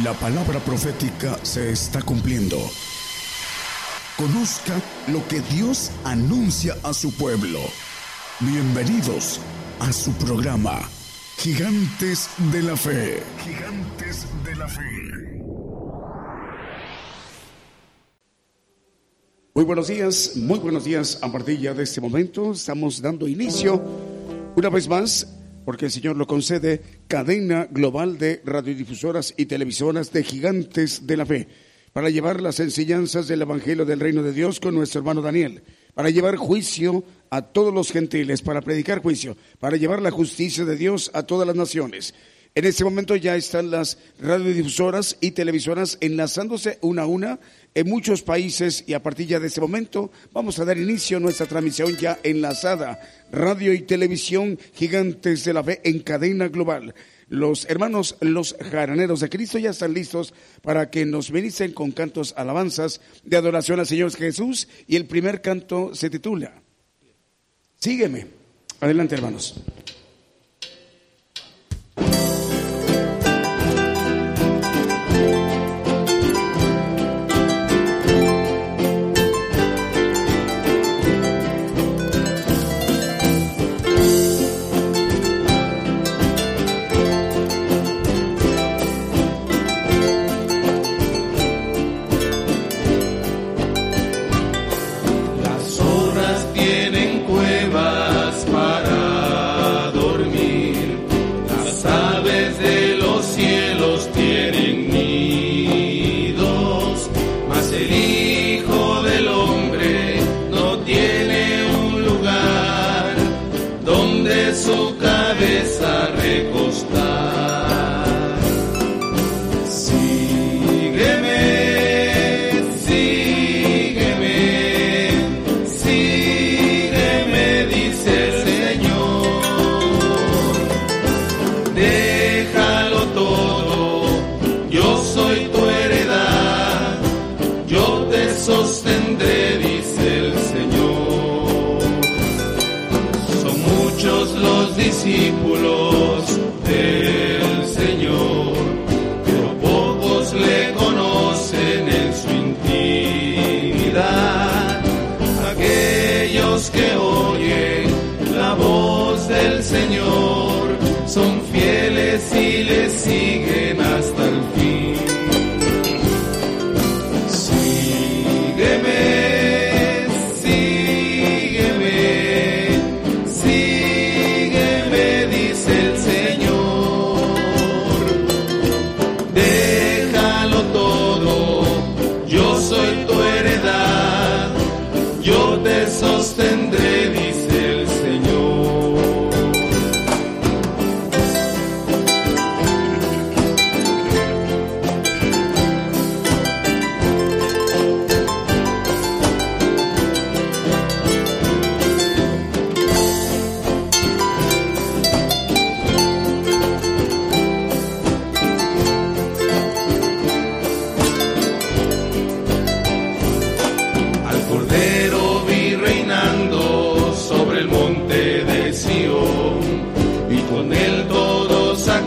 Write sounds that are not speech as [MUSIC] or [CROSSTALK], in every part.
La palabra profética se está cumpliendo. Conozca lo que Dios anuncia a su pueblo. Bienvenidos a su programa, Gigantes de la Fe. Gigantes de la Fe. Muy buenos días, muy buenos días. A partir ya de este momento estamos dando inicio una vez más porque el Señor lo concede, cadena global de radiodifusoras y televisoras de gigantes de la fe, para llevar las enseñanzas del Evangelio del Reino de Dios con nuestro hermano Daniel, para llevar juicio a todos los gentiles, para predicar juicio, para llevar la justicia de Dios a todas las naciones. En este momento ya están las radiodifusoras y televisoras enlazándose una a una en muchos países y a partir ya de este momento vamos a dar inicio a nuestra transmisión ya enlazada, radio y televisión gigantes de la fe en cadena global. Los hermanos, los jaraneros de Cristo ya están listos para que nos benicen con cantos alabanzas de adoración al Señor Jesús y el primer canto se titula Sígueme. Adelante hermanos.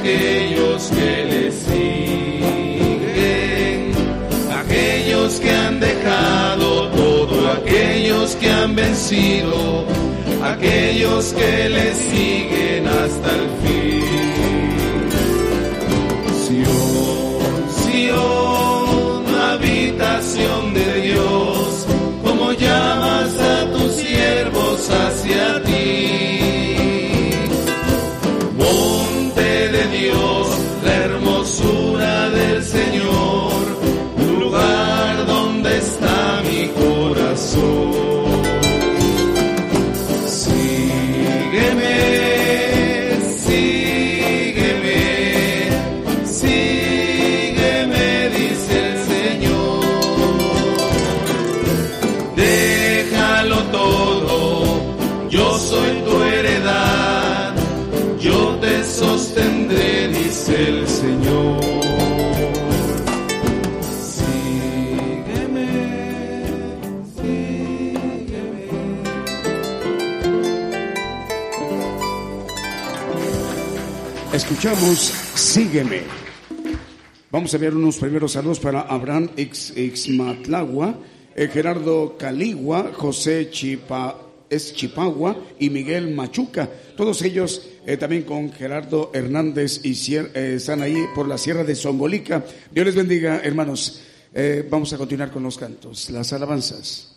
aquellos que le siguen, aquellos que han dejado todo, aquellos que han vencido, aquellos que le siguen hasta el fin. Sígueme. Vamos a enviar unos primeros saludos para Abraham Ixmatlagua, eh, Gerardo Caligua, José Chipa, es Chipagua y Miguel Machuca. Todos ellos eh, también con Gerardo Hernández y eh, están ahí por la Sierra de Songolica. Dios les bendiga, hermanos. Eh, vamos a continuar con los cantos, las alabanzas.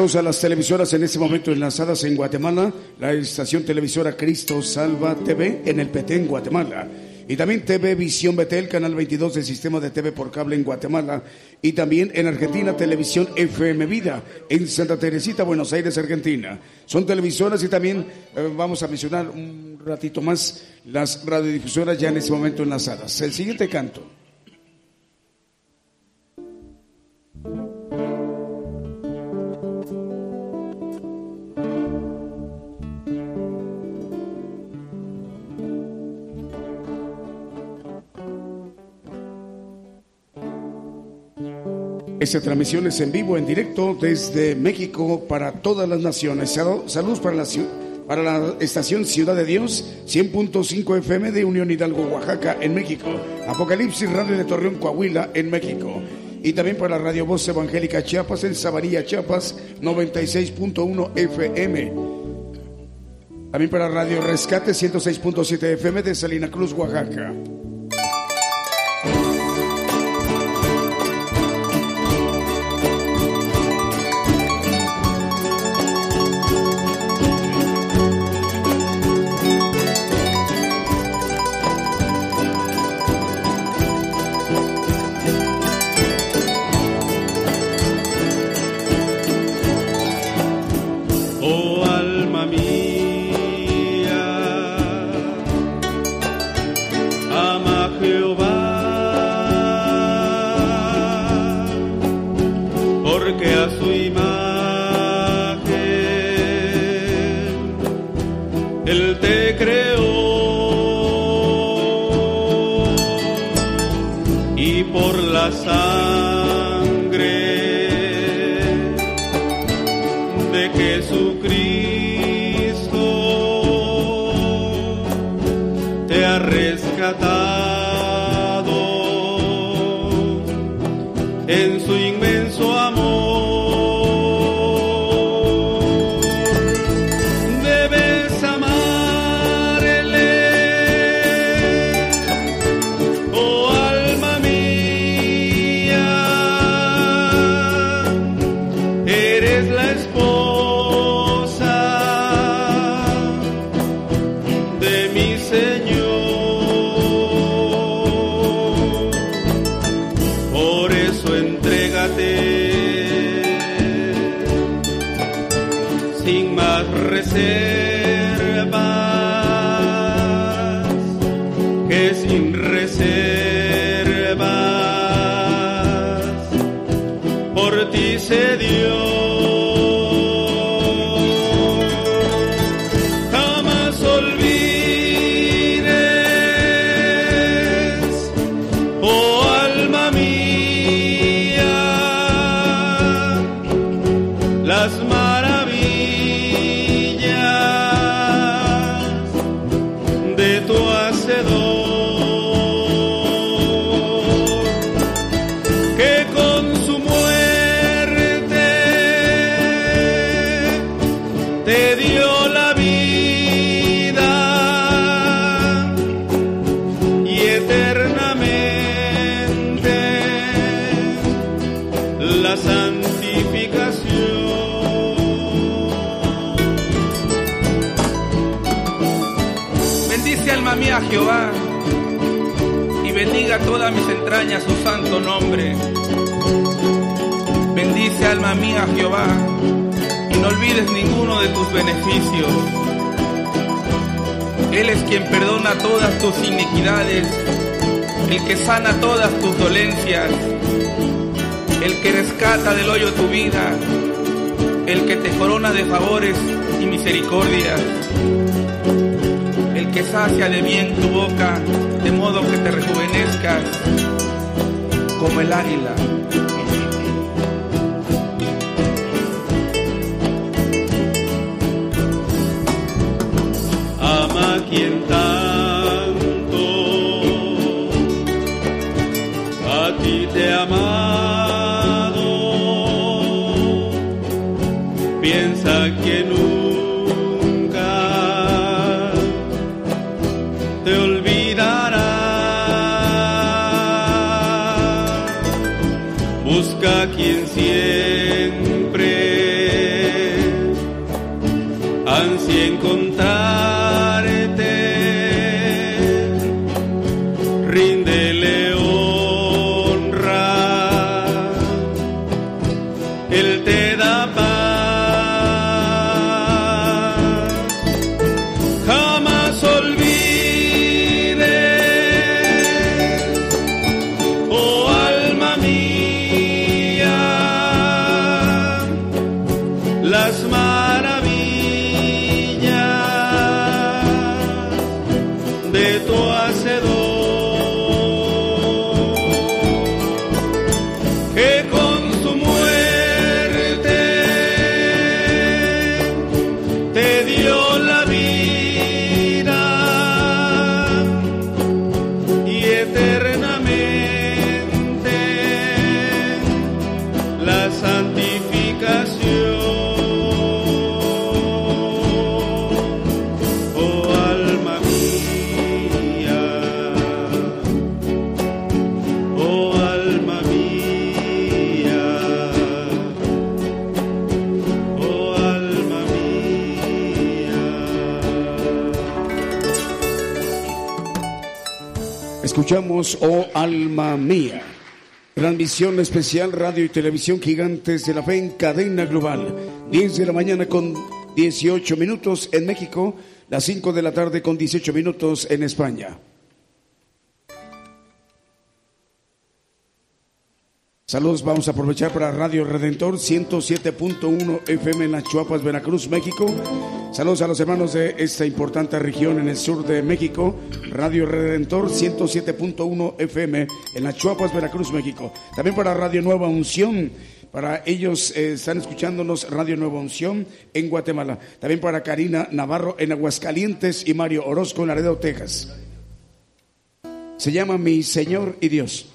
A las televisoras en este momento enlazadas en Guatemala, la estación televisora Cristo Salva TV en el Petén, Guatemala. Y también TV Visión Betel, canal 22 del sistema de TV por cable en Guatemala. Y también en Argentina, Televisión FM Vida, en Santa Teresita, Buenos Aires, Argentina. Son televisoras y también eh, vamos a mencionar un ratito más las radiodifusoras ya en este momento enlazadas. El siguiente canto. Esta transmisión es en vivo, en directo desde México para todas las naciones. Saludos para la, estación Ciudad de Dios, 100.5 FM de Unión Hidalgo, Oaxaca, en México. Apocalipsis Radio de Torreón, Coahuila, en México. Y también para Radio Voz Evangélica Chiapas, en Sabanilla, Chiapas, 96.1 FM. También para Radio Rescate, 106.7 FM de Salina Cruz, Oaxaca. alma mía, Jehová, y no olvides ninguno de tus beneficios. Él es quien perdona todas tus iniquidades, el que sana todas tus dolencias, el que rescata del hoyo tu vida, el que te corona de favores y misericordia, el que sacia de bien tu boca, de modo que te rejuvenezcas como el águila. que nunca te olvidará. Busca quien siempre ansía encontrar. Oh Alma Mía. Transmisión especial radio y televisión gigantes de la fe en cadena global. 10 de la mañana con 18 minutos en México, las 5 de la tarde con 18 minutos en España. Saludos, vamos a aprovechar para Radio Redentor 107.1 FM en las Chuapas, Veracruz, México. Saludos a los hermanos de esta importante región en el sur de México. Radio Redentor 107.1 FM en las Chuapas, Veracruz, México. También para Radio Nueva Unción. Para ellos eh, están escuchándonos Radio Nueva Unción en Guatemala. También para Karina Navarro en Aguascalientes y Mario Orozco en Laredo, Texas. Se llama Mi Señor y Dios.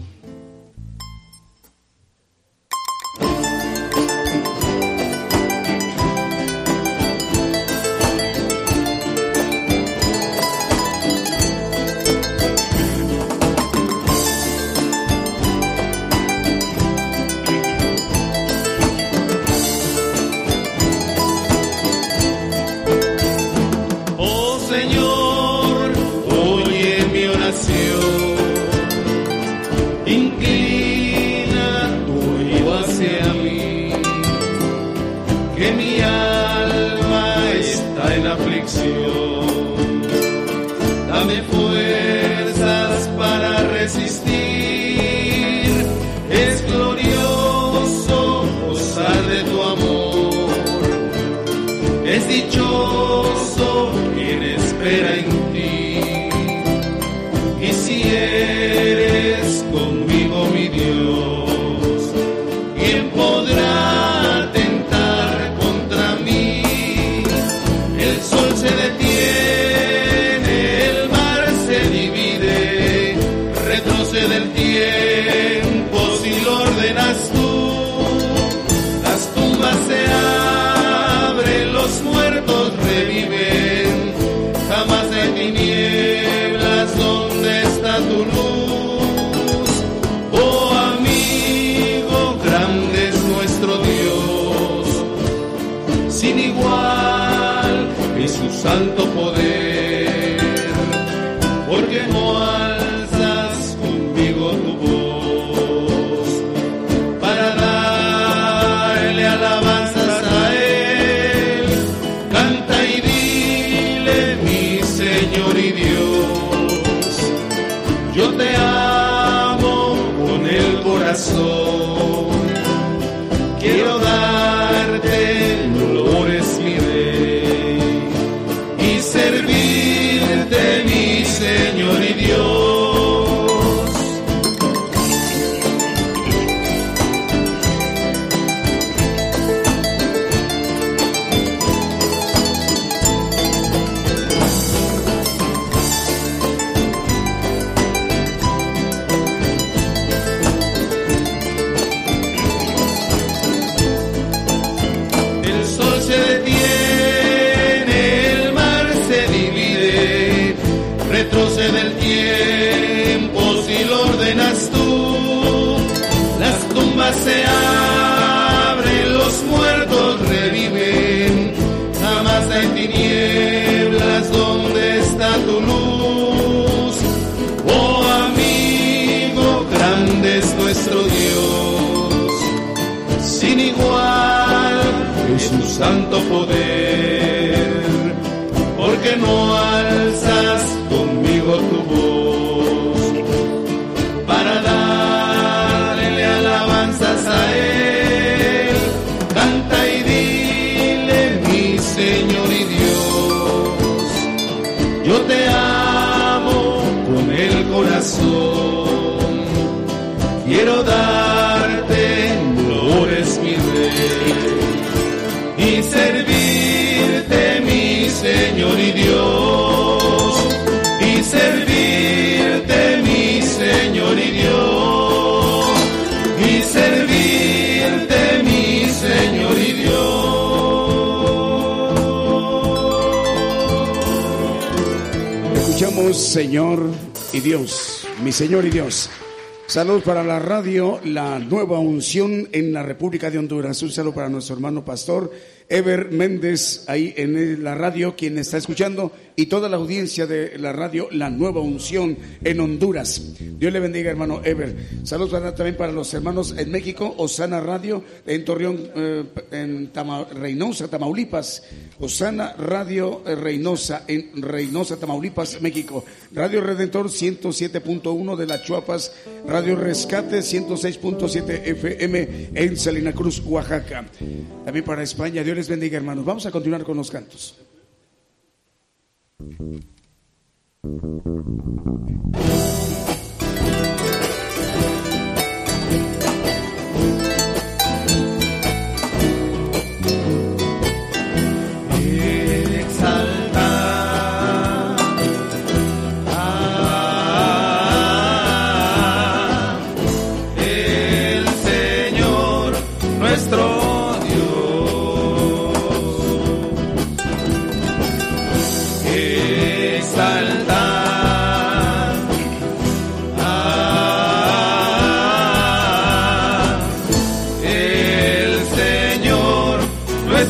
Señor y Dios. Saludos para la radio, la nueva unción en la República de Honduras. Un saludo para nuestro hermano pastor Ever Méndez, ahí en la radio, quien está escuchando, y toda la audiencia de la radio, la nueva unción en Honduras. Dios le bendiga, hermano Ever. Saludos también para los hermanos en México, Osana Radio, en Torreón, eh, en Reynosa, Tamaulipas. Osana Radio eh, Reynosa, en Reynosa, Tamaulipas, México. Radio Redentor 107.1 de la Chuapas, Radio Rescate 106.7 FM en Salina Cruz, Oaxaca. También para España, Dios les bendiga, hermanos. Vamos a continuar con los cantos. thank you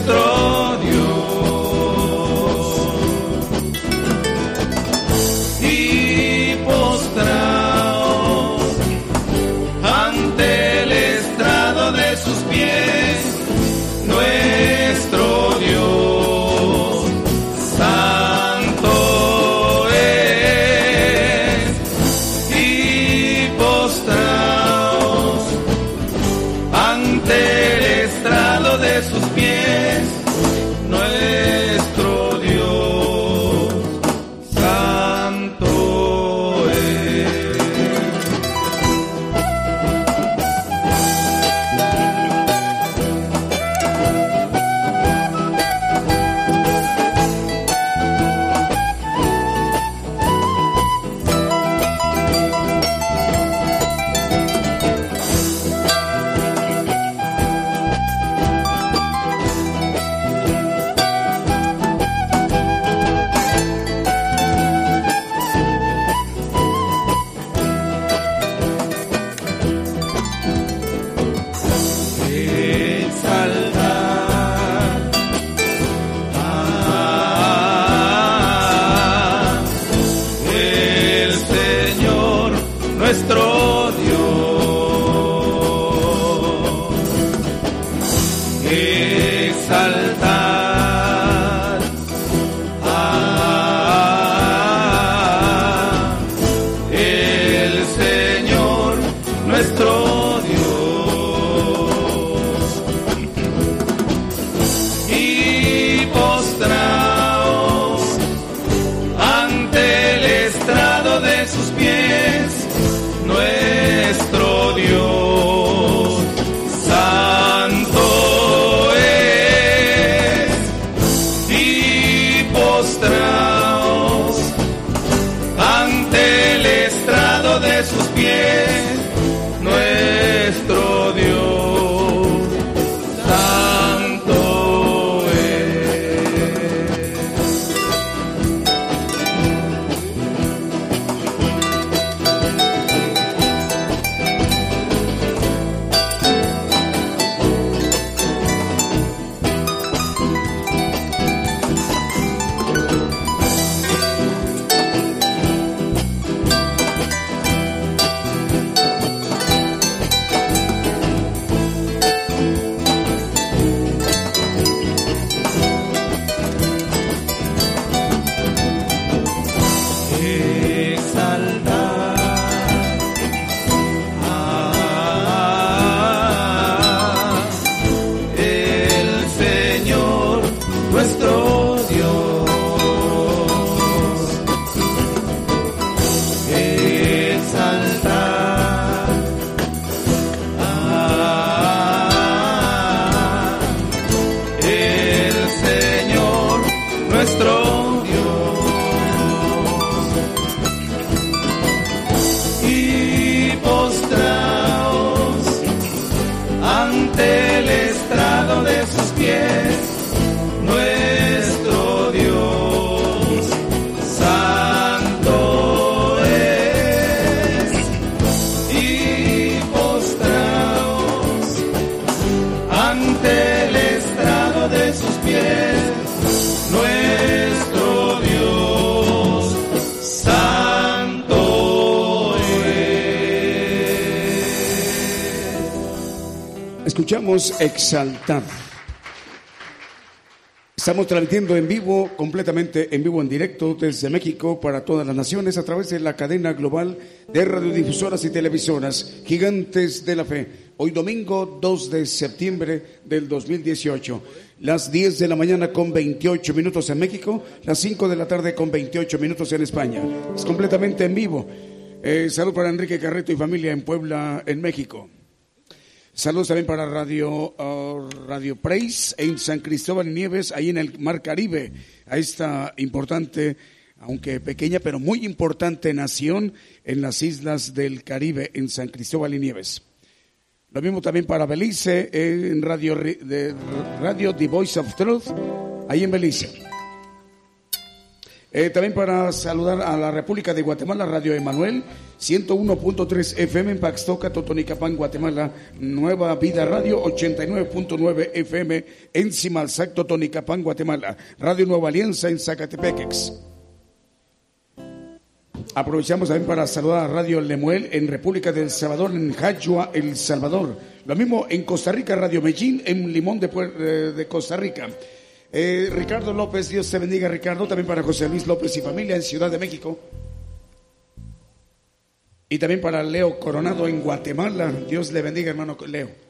nuestro ante el estrado de sus pies. Nuestro Dios santo. Escuchamos exaltar. Estamos transmitiendo en vivo, completamente en vivo, en directo desde México para todas las naciones a través de la cadena global de radiodifusoras y televisoras, gigantes de la fe Hoy domingo 2 de septiembre del 2018. Las 10 de la mañana con 28 minutos en México, las 5 de la tarde con 28 minutos en España. Es completamente en vivo. Eh, salud para Enrique Carreto y familia en Puebla, en México. Saludos también para Radio, uh, Radio Praise en San Cristóbal y Nieves, ahí en el Mar Caribe, a esta importante, aunque pequeña, pero muy importante nación en las islas del Caribe, en San Cristóbal y Nieves. Lo mismo también para Belice, en Radio, de, Radio The Voice of Truth, ahí en Belice. Eh, también para saludar a la República de Guatemala, Radio Emanuel, 101.3 FM en Paxtoca, Totonicapán, Guatemala, Nueva Vida Radio, 89.9 FM en Simalzac, Totonicapán, Guatemala, Radio Nueva Alianza en Zacatepequex. Aprovechamos también para saludar a Radio Lemuel en República del Salvador, en Jachua, El Salvador. Lo mismo en Costa Rica, Radio Medellín, en Limón de, eh, Costa Rica. Eh, Ricardo López, Dios te bendiga, Ricardo. También para José Luis López y familia en Ciudad de México. Y también para Leo Coronado en Guatemala. Dios le bendiga, hermano Leo.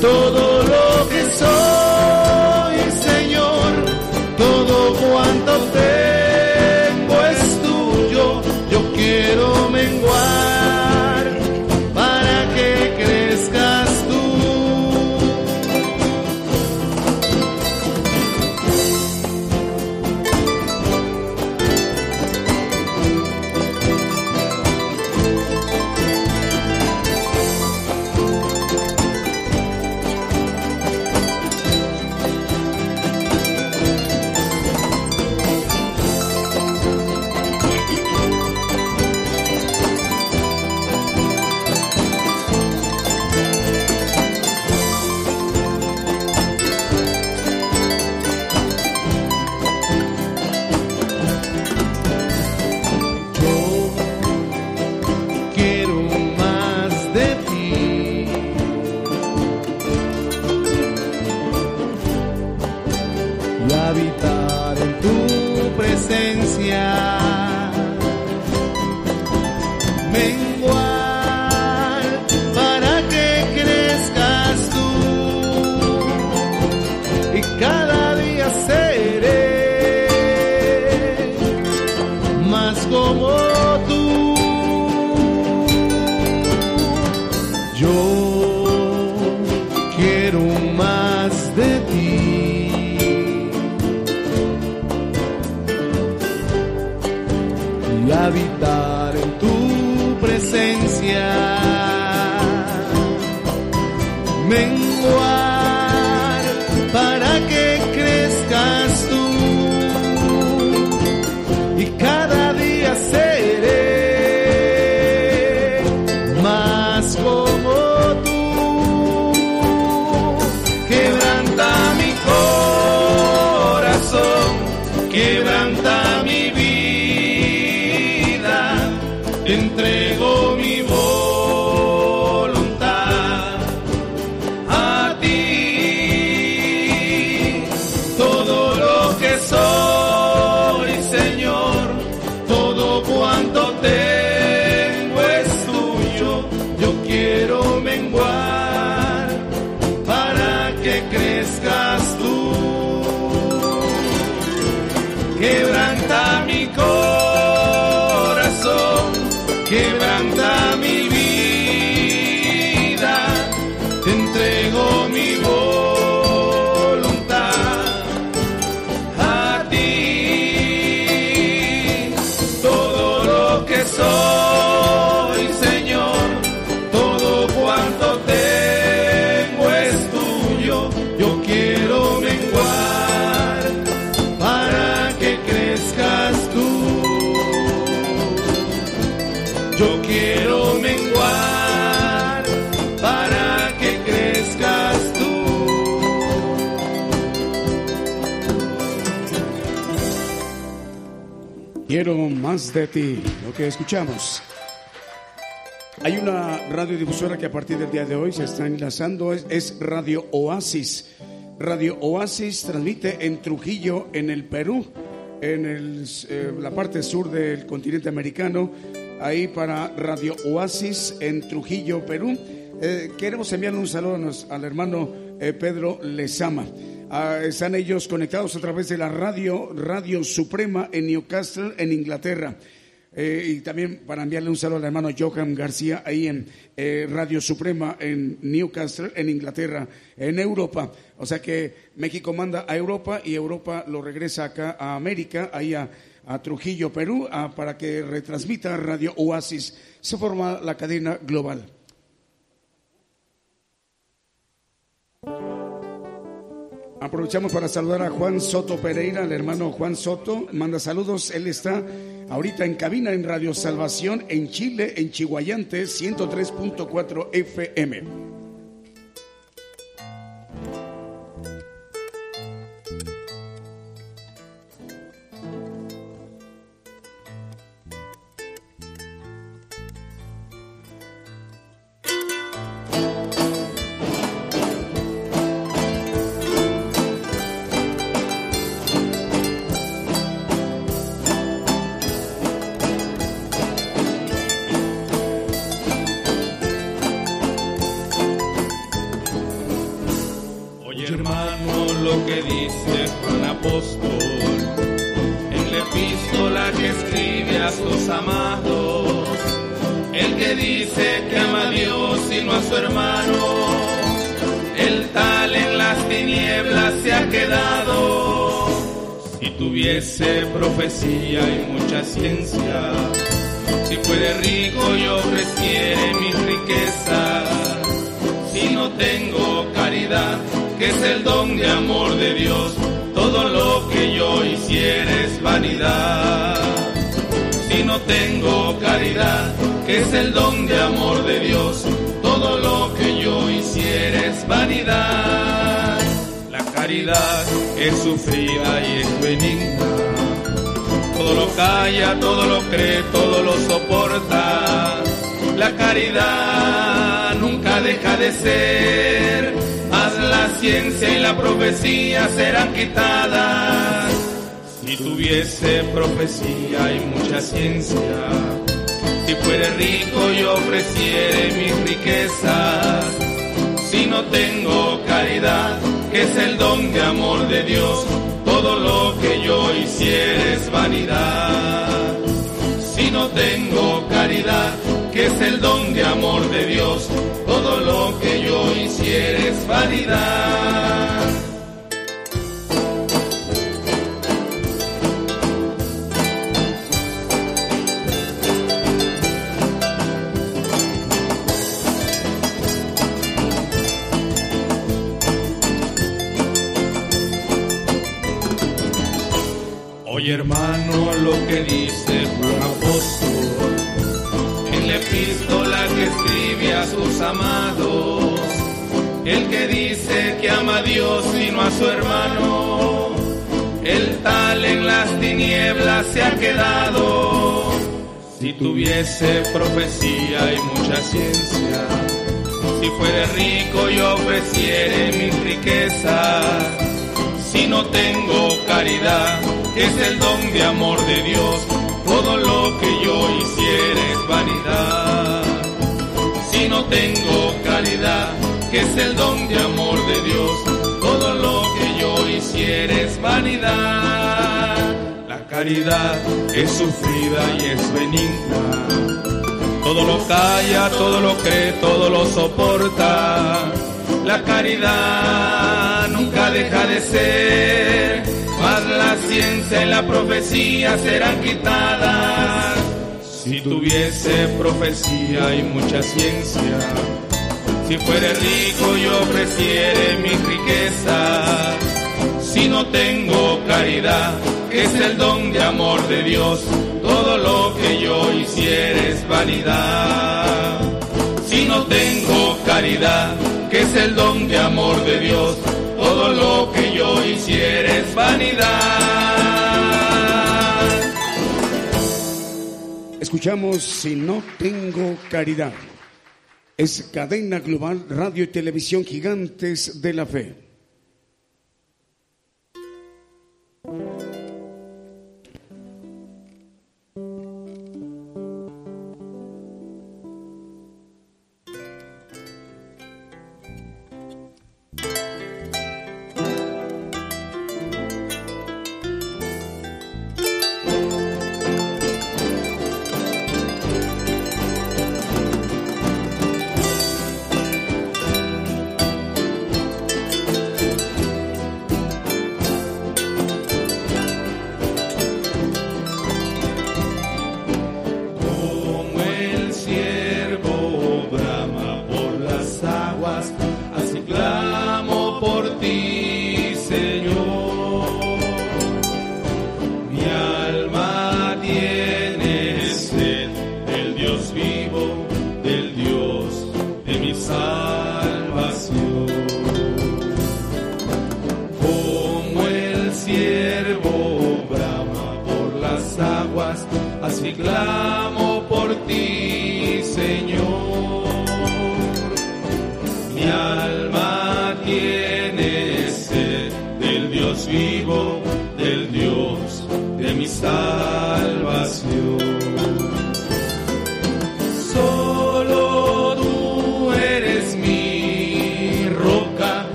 todo de ti, lo que escuchamos. Hay una radiodifusora que a partir del día de hoy se está enlazando, es, Radio Oasis. Radio Oasis transmite en Trujillo, en el Perú, en el, eh, la parte sur del continente americano, ahí para Radio Oasis en Trujillo, Perú. Eh, queremos enviar un saludo a nos- al hermano eh, Pedro Lezama. Ah, están ellos conectados a través de la radio, Radio Suprema en Newcastle, en Inglaterra. Eh, y también para enviarle un saludo al hermano Johan García ahí en eh, Radio Suprema en Newcastle, en Inglaterra, en Europa. O sea que México manda a Europa y Europa lo regresa acá a América, ahí a, a Trujillo, Perú, a- para que retransmita Radio Oasis. Se forma la cadena global. Aprovechamos para saludar a Juan Soto Pereira, el hermano Juan Soto, manda saludos, él está ahorita en cabina en Radio Salvación en Chile, en Chihuayante, 103.4 FM. La profecía serán quitadas. Si tuviese profecía y mucha ciencia, si fuere rico y ofreciere mis riquezas, si no tengo caridad, que es el don de amor de Dios, todo lo que yo hiciera es vanidad. Si no tengo caridad, que es el don de amor de Dios, todo lo que yo hiciera es vanidad. Si tuviese profecía y mucha ciencia, si fuere rico y ofreciere mis riquezas, si no tengo caridad, que es el don de amor de Dios, todo lo que yo hiciere es vanidad. Si no tengo caridad, que es el don de amor de Dios, todo lo que yo hiciere es vanidad. Caridad es sufrida y es benigna. Todo lo calla, todo lo cree, todo lo soporta. La caridad nunca deja de ser, mas la ciencia y la profecía serán quitadas. Si tuviese profecía y mucha ciencia, si fuere rico y ofreciere mi riqueza, si no tengo caridad, que es el don de amor de Dios, todo lo que yo hiciera es vanidad. Si no tengo caridad, que es el don de amor de Dios, todo lo que yo hiciera es vanidad. Escuchamos Si no tengo caridad. Es cadena global radio y televisión gigantes de la fe. Como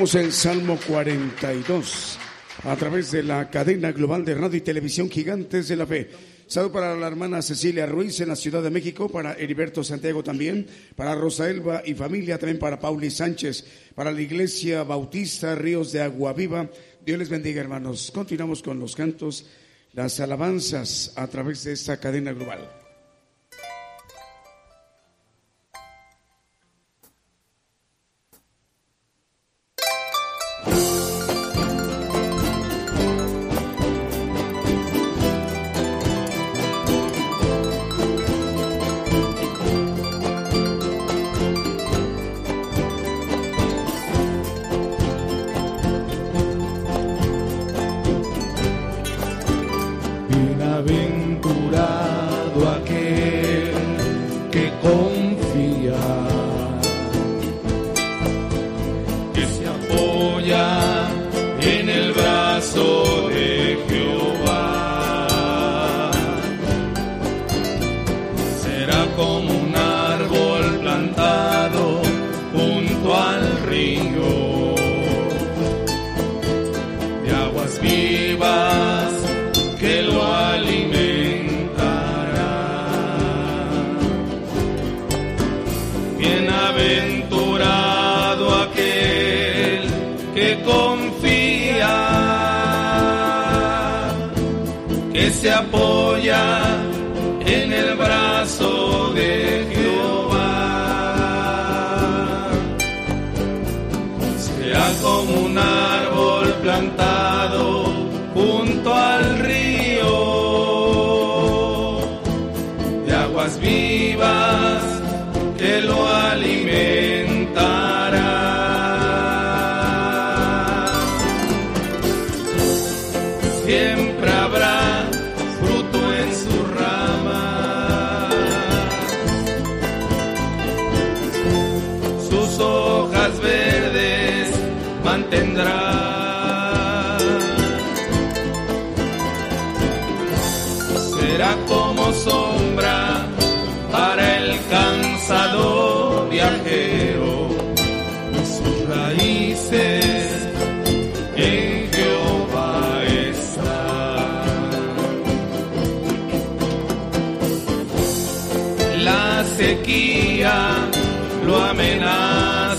Escuchemos el Salmo 42 a través de la cadena global de radio y televisión Gigantes de la Fe. Saludo para la hermana Cecilia Ruiz en la Ciudad de México, para Heriberto Santiago también, para Rosa Elba y familia, también para Pauli Sánchez, para la Iglesia Bautista Ríos de Agua Viva. Dios les bendiga, hermanos. Continuamos con los cantos, las alabanzas a través de esta cadena global. apoya lo amenaza.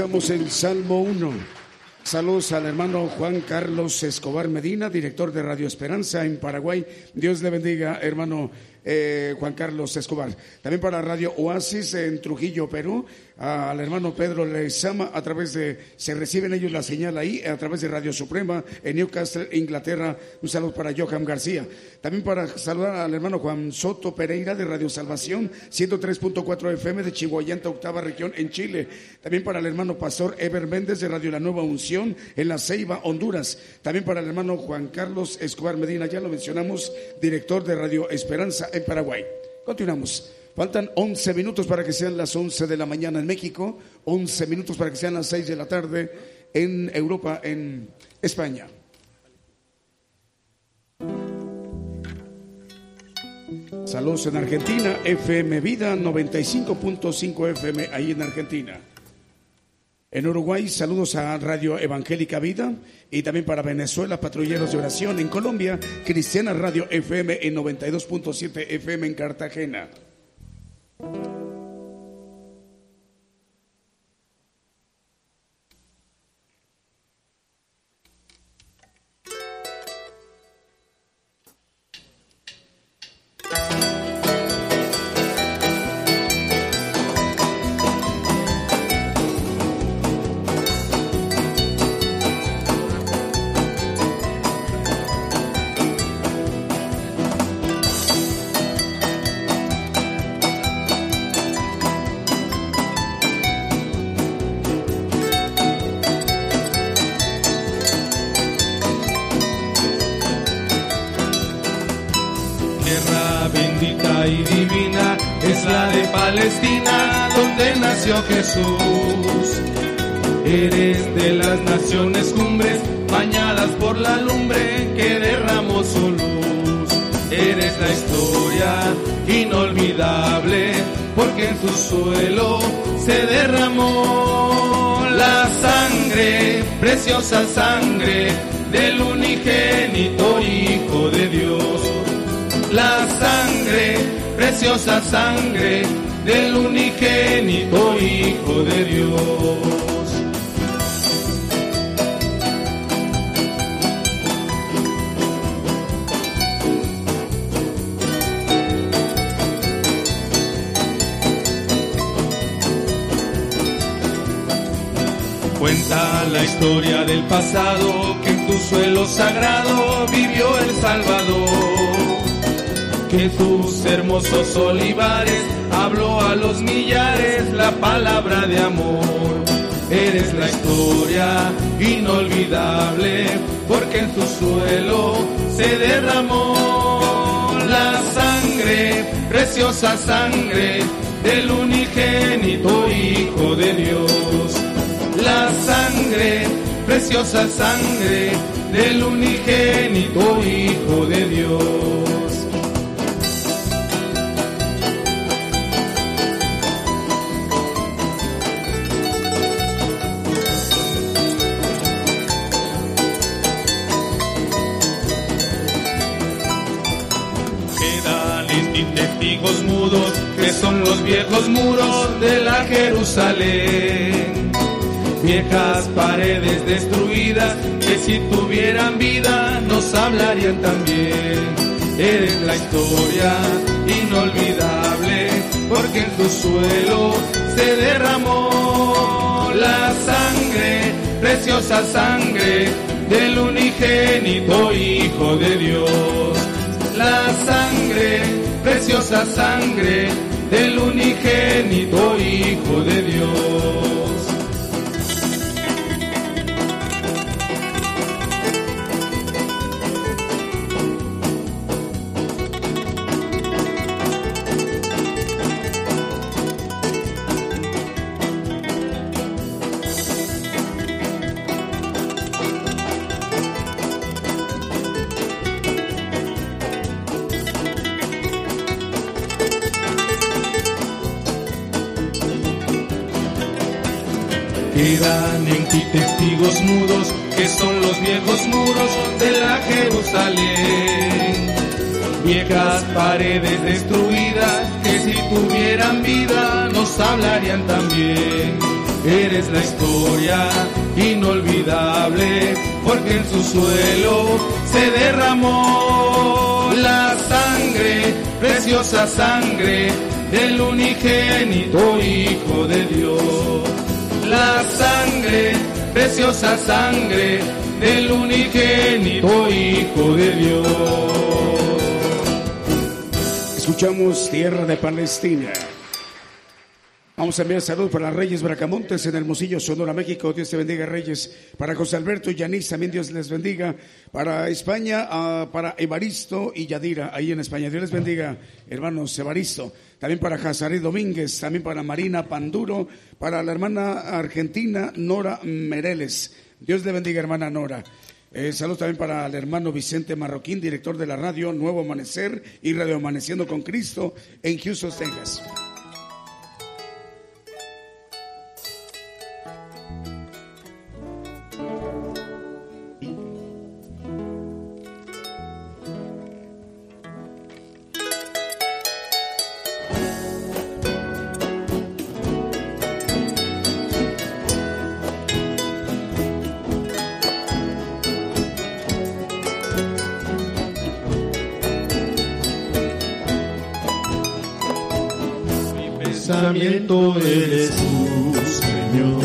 Escuchamos el Salmo 1. Saludos al hermano Juan Carlos Escobar Medina, director de Radio Esperanza en Paraguay. Dios le bendiga, hermano eh, Juan Carlos Escobar. También para Radio Oasis en Trujillo, Perú al hermano Pedro Lezama a través de, se reciben ellos la señal ahí, a través de Radio Suprema en Newcastle, Inglaterra. Un saludo para Johan García. También para saludar al hermano Juan Soto Pereira de Radio Salvación, 103.4 FM de Chihuayanta, octava región en Chile. También para el hermano Pastor Ever Méndez de Radio La Nueva Unción en La Ceiba, Honduras. También para el hermano Juan Carlos Escobar Medina, ya lo mencionamos, director de Radio Esperanza en Paraguay. Continuamos. Faltan 11 minutos para que sean las 11 de la mañana en México, 11 minutos para que sean las 6 de la tarde en Europa, en España. Saludos en Argentina, FM Vida 95.5 FM ahí en Argentina. En Uruguay, saludos a Radio Evangélica Vida y también para Venezuela, Patrulleros de Oración. En Colombia, Cristiana Radio FM en 92.7 FM en Cartagena. Preciosa sangre olivares habló a los millares la palabra de amor. Eres la historia inolvidable, porque en su suelo se derramó la sangre, preciosa sangre del unigénito Hijo de Dios. La sangre, preciosa sangre del unigénito Hijo de Dios. Los muros de la Jerusalén. Viejas paredes destruidas que si tuvieran vida nos hablarían también. Eres la historia inolvidable porque en tu suelo se derramó la sangre, preciosa sangre del unigénito Hijo de Dios. La sangre preciosa sangre del unigénito Hijo de Dios. Viejas paredes destruidas que si tuvieran vida nos hablarían también. Eres la historia inolvidable porque en su suelo se derramó la sangre, preciosa sangre del unigénito Hijo de Dios. La sangre, preciosa sangre del unigénito Hijo de Dios. Escuchamos Tierra de Palestina. Vamos a enviar saludos para Reyes Bracamontes en Hermosillo, Sonora, México. Dios te bendiga, Reyes. Para José Alberto y Yanis, también Dios les bendiga. Para España, uh, para Evaristo y Yadira, ahí en España. Dios les bendiga, hermanos Evaristo. También para Jazaré Domínguez, también para Marina Panduro, para la hermana argentina Nora Mereles. Dios le bendiga, hermana Nora. Eh, saludos también para el hermano Vicente Marroquín, director de la radio Nuevo Amanecer y Radio Amaneciendo con Cristo en Houston, Texas. Pensamiento eres tú, Señor.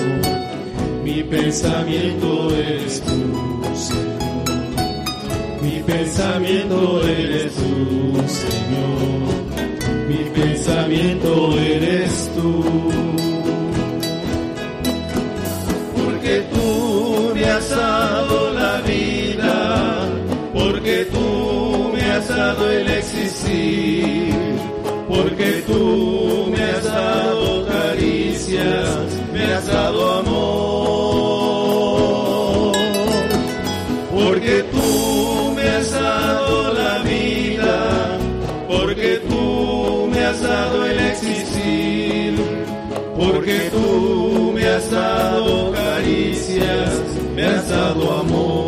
Mi pensamiento eres tú, Señor. Mi pensamiento eres tú, Señor. Mi pensamiento eres tú. Porque tú me has dado la vida, porque tú me has dado el existir, porque tú has dado amor, porque tú me has dado la vida, porque tú me has dado el existir, porque tú me has dado caricias, me has dado amor.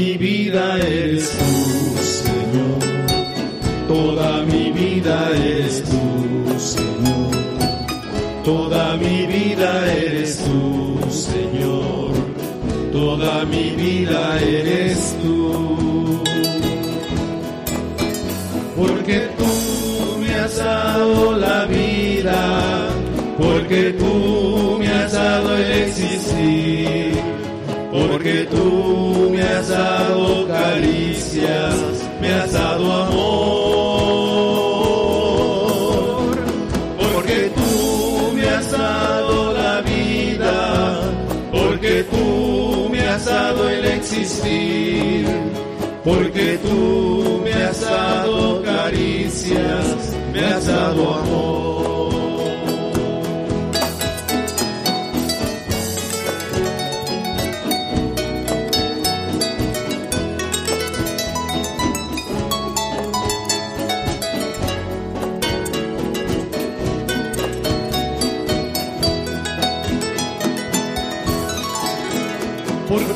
Mi vida eres tú, Señor. Toda mi vida eres tú, Señor. Toda mi vida eres tú, Señor. Toda mi vida eres tú. Porque tú me has dado caricias, me has dado amor, porque tú me has dado la vida, porque tú me has dado el existir, porque tú me has dado caricias, me has dado amor.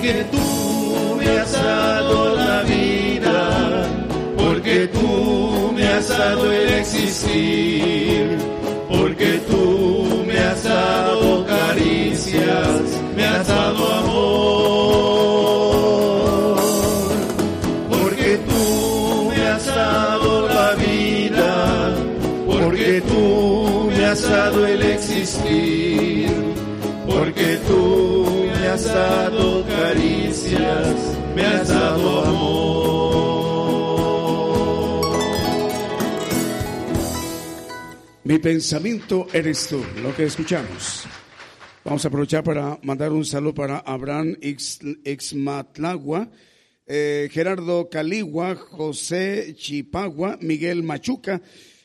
Porque tú me has dado la vida, porque tú me has dado el existir, porque tú me has dado caricias, me has dado amor, porque tú me has dado la vida, porque tú me has dado el existir, porque tú has dado caricias, me has dado amor. Mi pensamiento eres tú, lo que escuchamos. Vamos a aprovechar para mandar un saludo para Abraham Ixmatlagua, eh, Gerardo Caligua, José Chipagua, Miguel Machuca,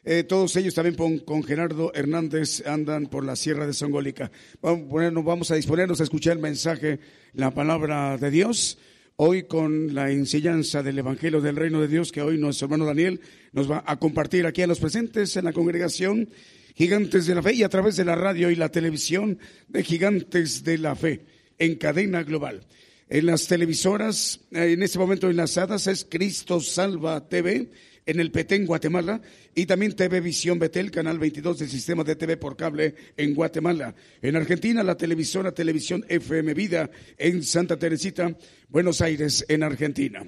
Eh, todos ellos también con, Gerardo Hernández andan por la Sierra de Songólica. Vamos, vamos a disponernos a escuchar el mensaje, la palabra de Dios. Hoy con la enseñanza del Evangelio del Reino de Dios que hoy nuestro hermano Daniel nos va a compartir aquí a los presentes en la congregación Gigantes de la Fe y a través de la radio y la televisión de Gigantes de la Fe en cadena global. En las televisoras, eh, en este momento enlazadas, es Cristo Salva TV en el Petén, Guatemala, y también TV Visión Betel, canal 22 del sistema de TV por cable en Guatemala. En Argentina, la televisora Televisión FM Vida en Santa Teresita, Buenos Aires, en Argentina.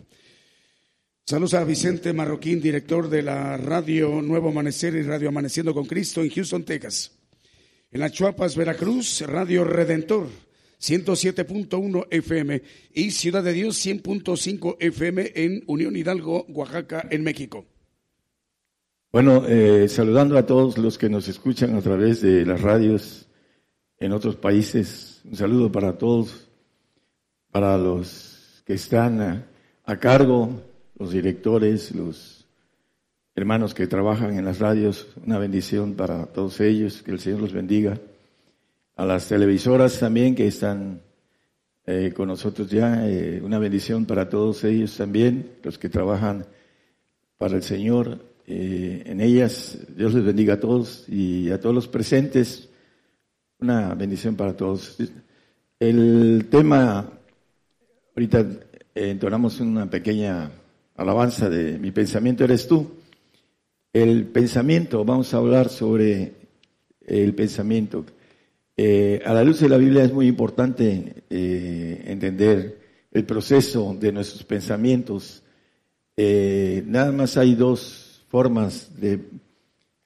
Saludos a Vicente Marroquín, director de la radio Nuevo Amanecer y Radio Amaneciendo con Cristo en Houston, Texas. En las Chuapas, Veracruz, Radio Redentor 107.1 FM y Ciudad de Dios 100.5 FM en Unión Hidalgo, Oaxaca, en México. Bueno, eh, saludando a todos los que nos escuchan a través de las radios en otros países. Un saludo para todos, para los que están a, a cargo, los directores, los hermanos que trabajan en las radios. Una bendición para todos ellos, que el Señor los bendiga a las televisoras también que están eh, con nosotros ya. Eh, una bendición para todos ellos también, los que trabajan para el Señor. Eh, en ellas, Dios les bendiga a todos y a todos los presentes. Una bendición para todos. El tema, ahorita entonamos una pequeña alabanza de mi pensamiento eres tú. El pensamiento, vamos a hablar sobre el pensamiento. Eh, a la luz de la Biblia es muy importante eh, entender el proceso de nuestros pensamientos. Eh, nada más hay dos formas de...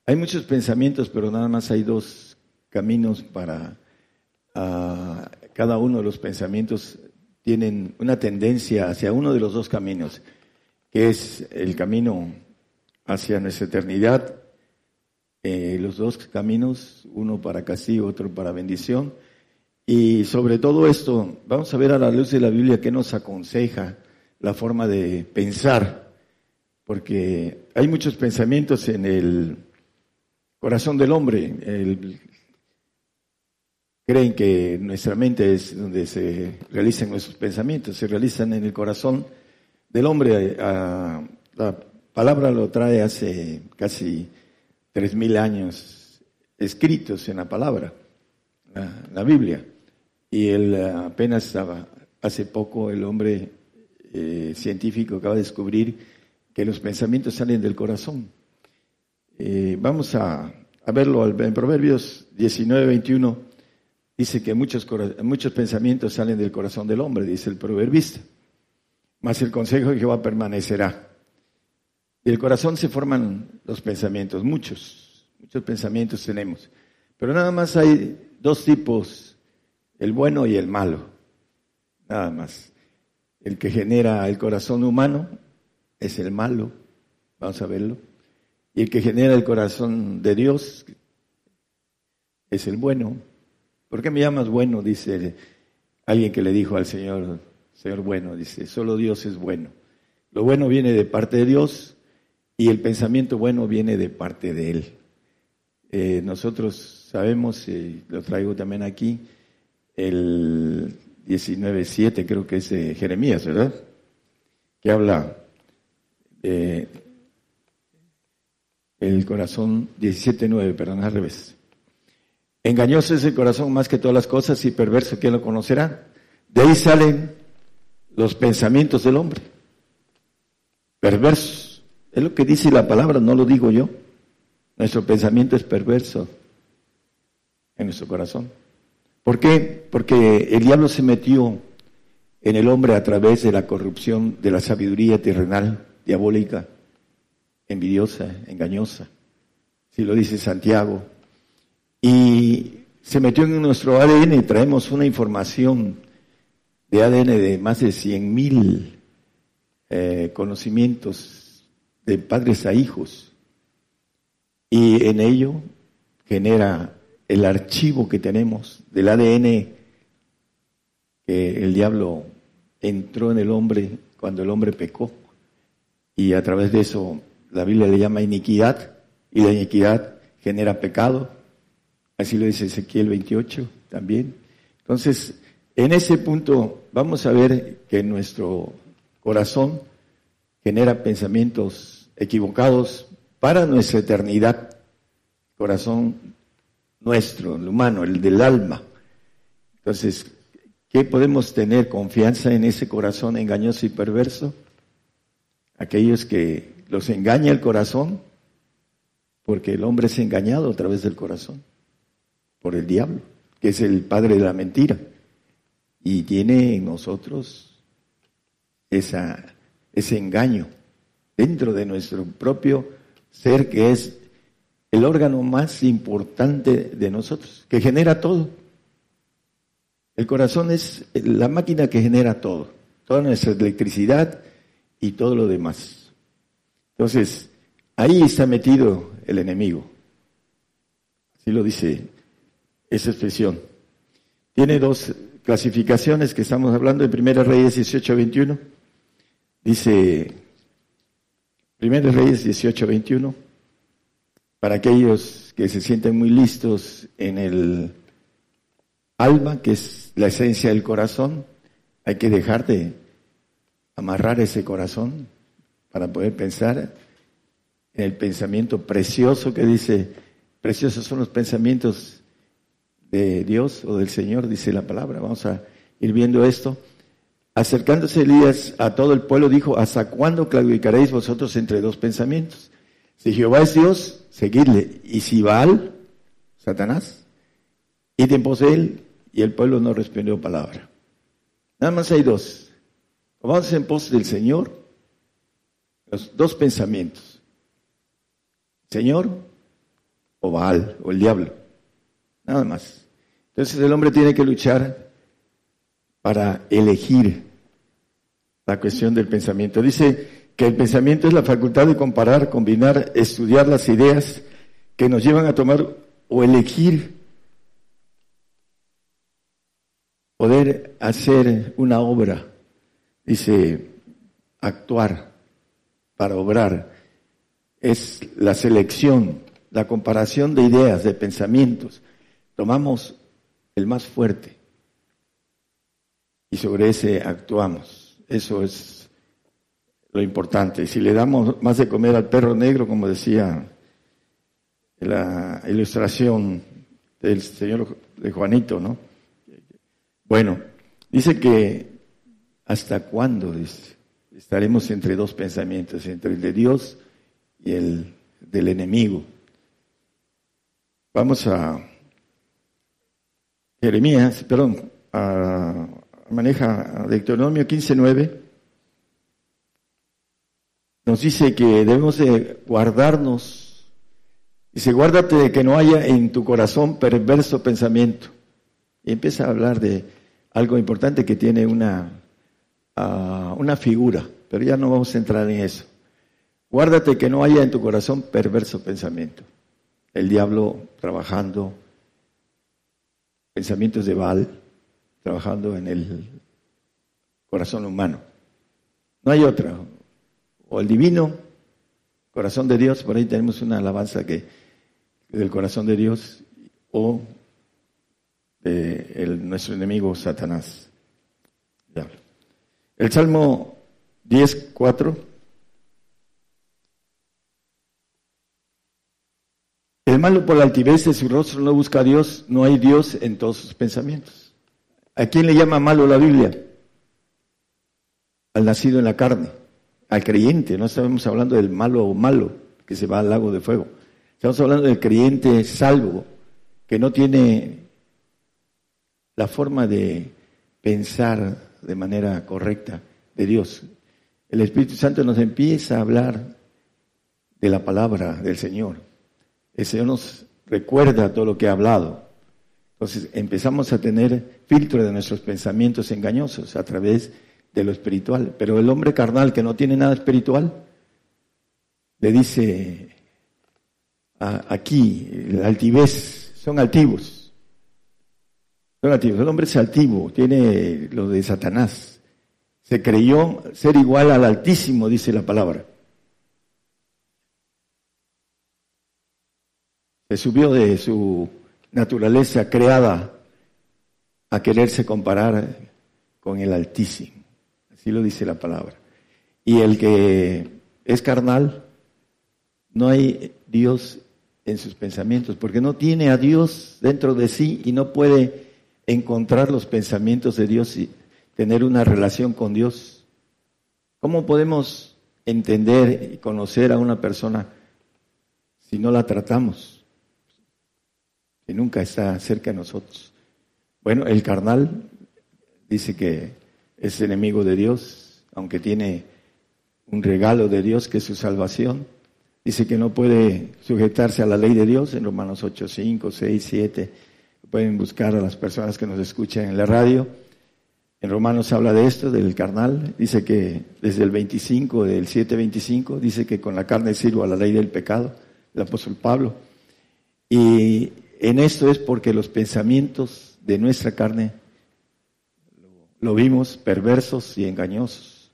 Hay muchos pensamientos, pero nada más hay dos caminos para... cada uno de los pensamientos tienen una tendencia hacia uno de los dos caminos, que es el camino hacia nuestra eternidad eh, los dos caminos, uno para castigo, otro para bendición. Y sobre todo esto, vamos a ver a la luz de la Biblia qué nos aconseja la forma de pensar, porque hay muchos pensamientos en el corazón del hombre. creen que nuestra mente es donde se realizan nuestros pensamientos, se realizan en el corazón del hombre. Ah, la palabra lo trae hace casi tres mil años escritos en la palabra, la, Biblia. Y él eh, apenas hace poco el hombre eh, científico acaba de descubrir que los pensamientos salen del corazón. Eh, vamos a, verlo en Proverbios 19, 21. Dice que muchos, muchos pensamientos salen del corazón del hombre, dice el proverbista. Mas el consejo de Jehová permanecerá. Del corazón se forman los pensamientos, muchos, muchos pensamientos tenemos. Pero nada más hay dos tipos, el bueno y el malo. Nada más. El que genera el corazón humano es el malo, vamos a verlo. Y el que genera el corazón de Dios es el bueno. ¿Por qué me llamas bueno? Dice alguien que le dijo al Señor, Señor bueno, dice, solo Dios es bueno. Lo bueno viene de parte de Dios y el pensamiento bueno viene de parte de Él. Eh, nosotros sabemos, y lo traigo también aquí, el 19.7 creo que es de Jeremías, ¿verdad? Que habla el corazón, 17.9, perdón, al revés. Engañoso es el corazón más que todas las cosas y perverso, ¿quién lo conocerá? De ahí salen los pensamientos del hombre. Perversos es lo que dice la palabra, no lo digo yo. Nuestro pensamiento es perverso en nuestro corazón. ¿Por qué? Porque el diablo se metió en el hombre a través de la corrupción de la sabiduría terrenal, diabólica, envidiosa, engañosa. Si lo dice Santiago. Y se metió en nuestro ADN traemos una información de ADN de más de 100 mil eh, conocimientos de padres a hijos. Y en ello genera el archivo que tenemos del ADN que el diablo entró en el hombre cuando el hombre pecó. Y a través de eso la Biblia le llama iniquidad y la iniquidad genera pecado. Así lo dice Ezequiel 28 también. Entonces, en ese punto vamos a ver que nuestro corazón genera pensamientos equivocados para nuestra eternidad. Corazón nuestro, el humano, el del alma. Entonces, ¿qué podemos tener confianza en ese corazón engañoso y perverso? Aquellos que los engaña el corazón, porque el hombre es engañado a través del corazón, por el diablo, que es el padre de la mentira, y tiene en nosotros esa, ese engaño dentro de nuestro propio ser que es el órgano más importante de nosotros, que genera todo. El corazón es la máquina que genera todo, toda nuestra electricidad y todo lo demás. Entonces, ahí está metido el enemigo. Así lo dice esa expresión. Tiene dos clasificaciones que estamos hablando en Primera Reyes 18-21. Dice, Primera Reyes 18-21, para aquellos que se sienten muy listos en el alma, que es la esencia del corazón, hay que dejar de amarrar ese corazón para poder pensar en el pensamiento precioso que dice, preciosos son los pensamientos de Dios o del Señor, dice la palabra. Vamos a ir viendo esto. Acercándose Elías a todo el pueblo, dijo, ¿hasta cuándo claudicaréis vosotros entre dos pensamientos? Si Jehová es Dios, seguidle. Y si Baal, Satanás, pos de él. Y el pueblo no respondió palabra. Nada más hay dos. vamos en pos del Señor, los dos pensamientos. Señor o Baal o el diablo. Nada más. Entonces el hombre tiene que luchar para elegir la cuestión del pensamiento. Dice que el pensamiento es la facultad de comparar, combinar, estudiar las ideas que nos llevan a tomar o elegir, poder hacer una obra. Dice, actuar para obrar. Es la selección, la comparación de ideas, de pensamientos. Tomamos el más fuerte y sobre ese actuamos. Eso es lo importante. Si le damos más de comer al perro negro, como decía la ilustración del señor de Juanito, ¿no? Bueno, dice que hasta cuándo estaremos entre dos pensamientos, entre el de Dios y el del enemigo. Vamos a Jeremías, perdón, maneja Deuteronomio 15.9, nos dice que debemos de guardarnos. Dice, guárdate de que no haya en tu corazón perverso pensamiento. Y empieza a hablar de algo importante que tiene una, ah, una figura, pero ya no vamos a entrar en eso. Guárdate que no haya en tu corazón perverso pensamiento. El diablo trabajando pensamientos de Baal trabajando en el corazón humano. No hay otra. O el divino corazón de Dios, por ahí tenemos una alabanza que del corazón de Dios, o de el, nuestro enemigo Satanás. El Salmo 10, 4 El malo por la altivez de su rostro no busca a Dios, no hay Dios en todos sus pensamientos. ¿A quién le llama malo la Biblia? Al nacido en la carne, al creyente. No estamos hablando del malo o malo que se va al lago de fuego. Estamos hablando del creyente salvo, que no tiene la forma de pensar de manera correcta de Dios. El Espíritu Santo nos empieza a hablar de la palabra del Señor el Señor nos recuerda todo lo que ha hablado. Entonces empezamos a tener filtro de nuestros pensamientos engañosos a través de lo espiritual. Pero el hombre carnal que no tiene nada espiritual, le dice aquí, la altivez, son altivos. Son altivos. El hombre es altivo, tiene lo de Satanás. Se creyó ser igual al Altísimo, dice la palabra. Se subió de su naturaleza creada a quererse comparar con el Altísimo. Así lo dice la palabra. Y el que es carnal, no hay Dios en sus pensamientos, porque no tiene a Dios dentro de sí y no puede encontrar los pensamientos de Dios y tener una relación con Dios. ¿Cómo podemos entender y conocer a una persona si no la tratamos? Si nunca está cerca de nosotros. Bueno, el carnal dice que es enemigo de Dios, aunque tiene un regalo de Dios que es su salvación Dice que no puede sujetarse a la ley de Dios en Romanos 8, 5, 6, 7. Pueden buscar a las personas que nos escuchan en la radio. En Romanos habla de esto, del carnal. Dice que desde el 25, del 7, 25, dice que con la carne sirvo a la ley del pecado, el apóstol Pablo. Y en esto es porque los pensamientos de nuestra carne lo vimos perversos y engañosos.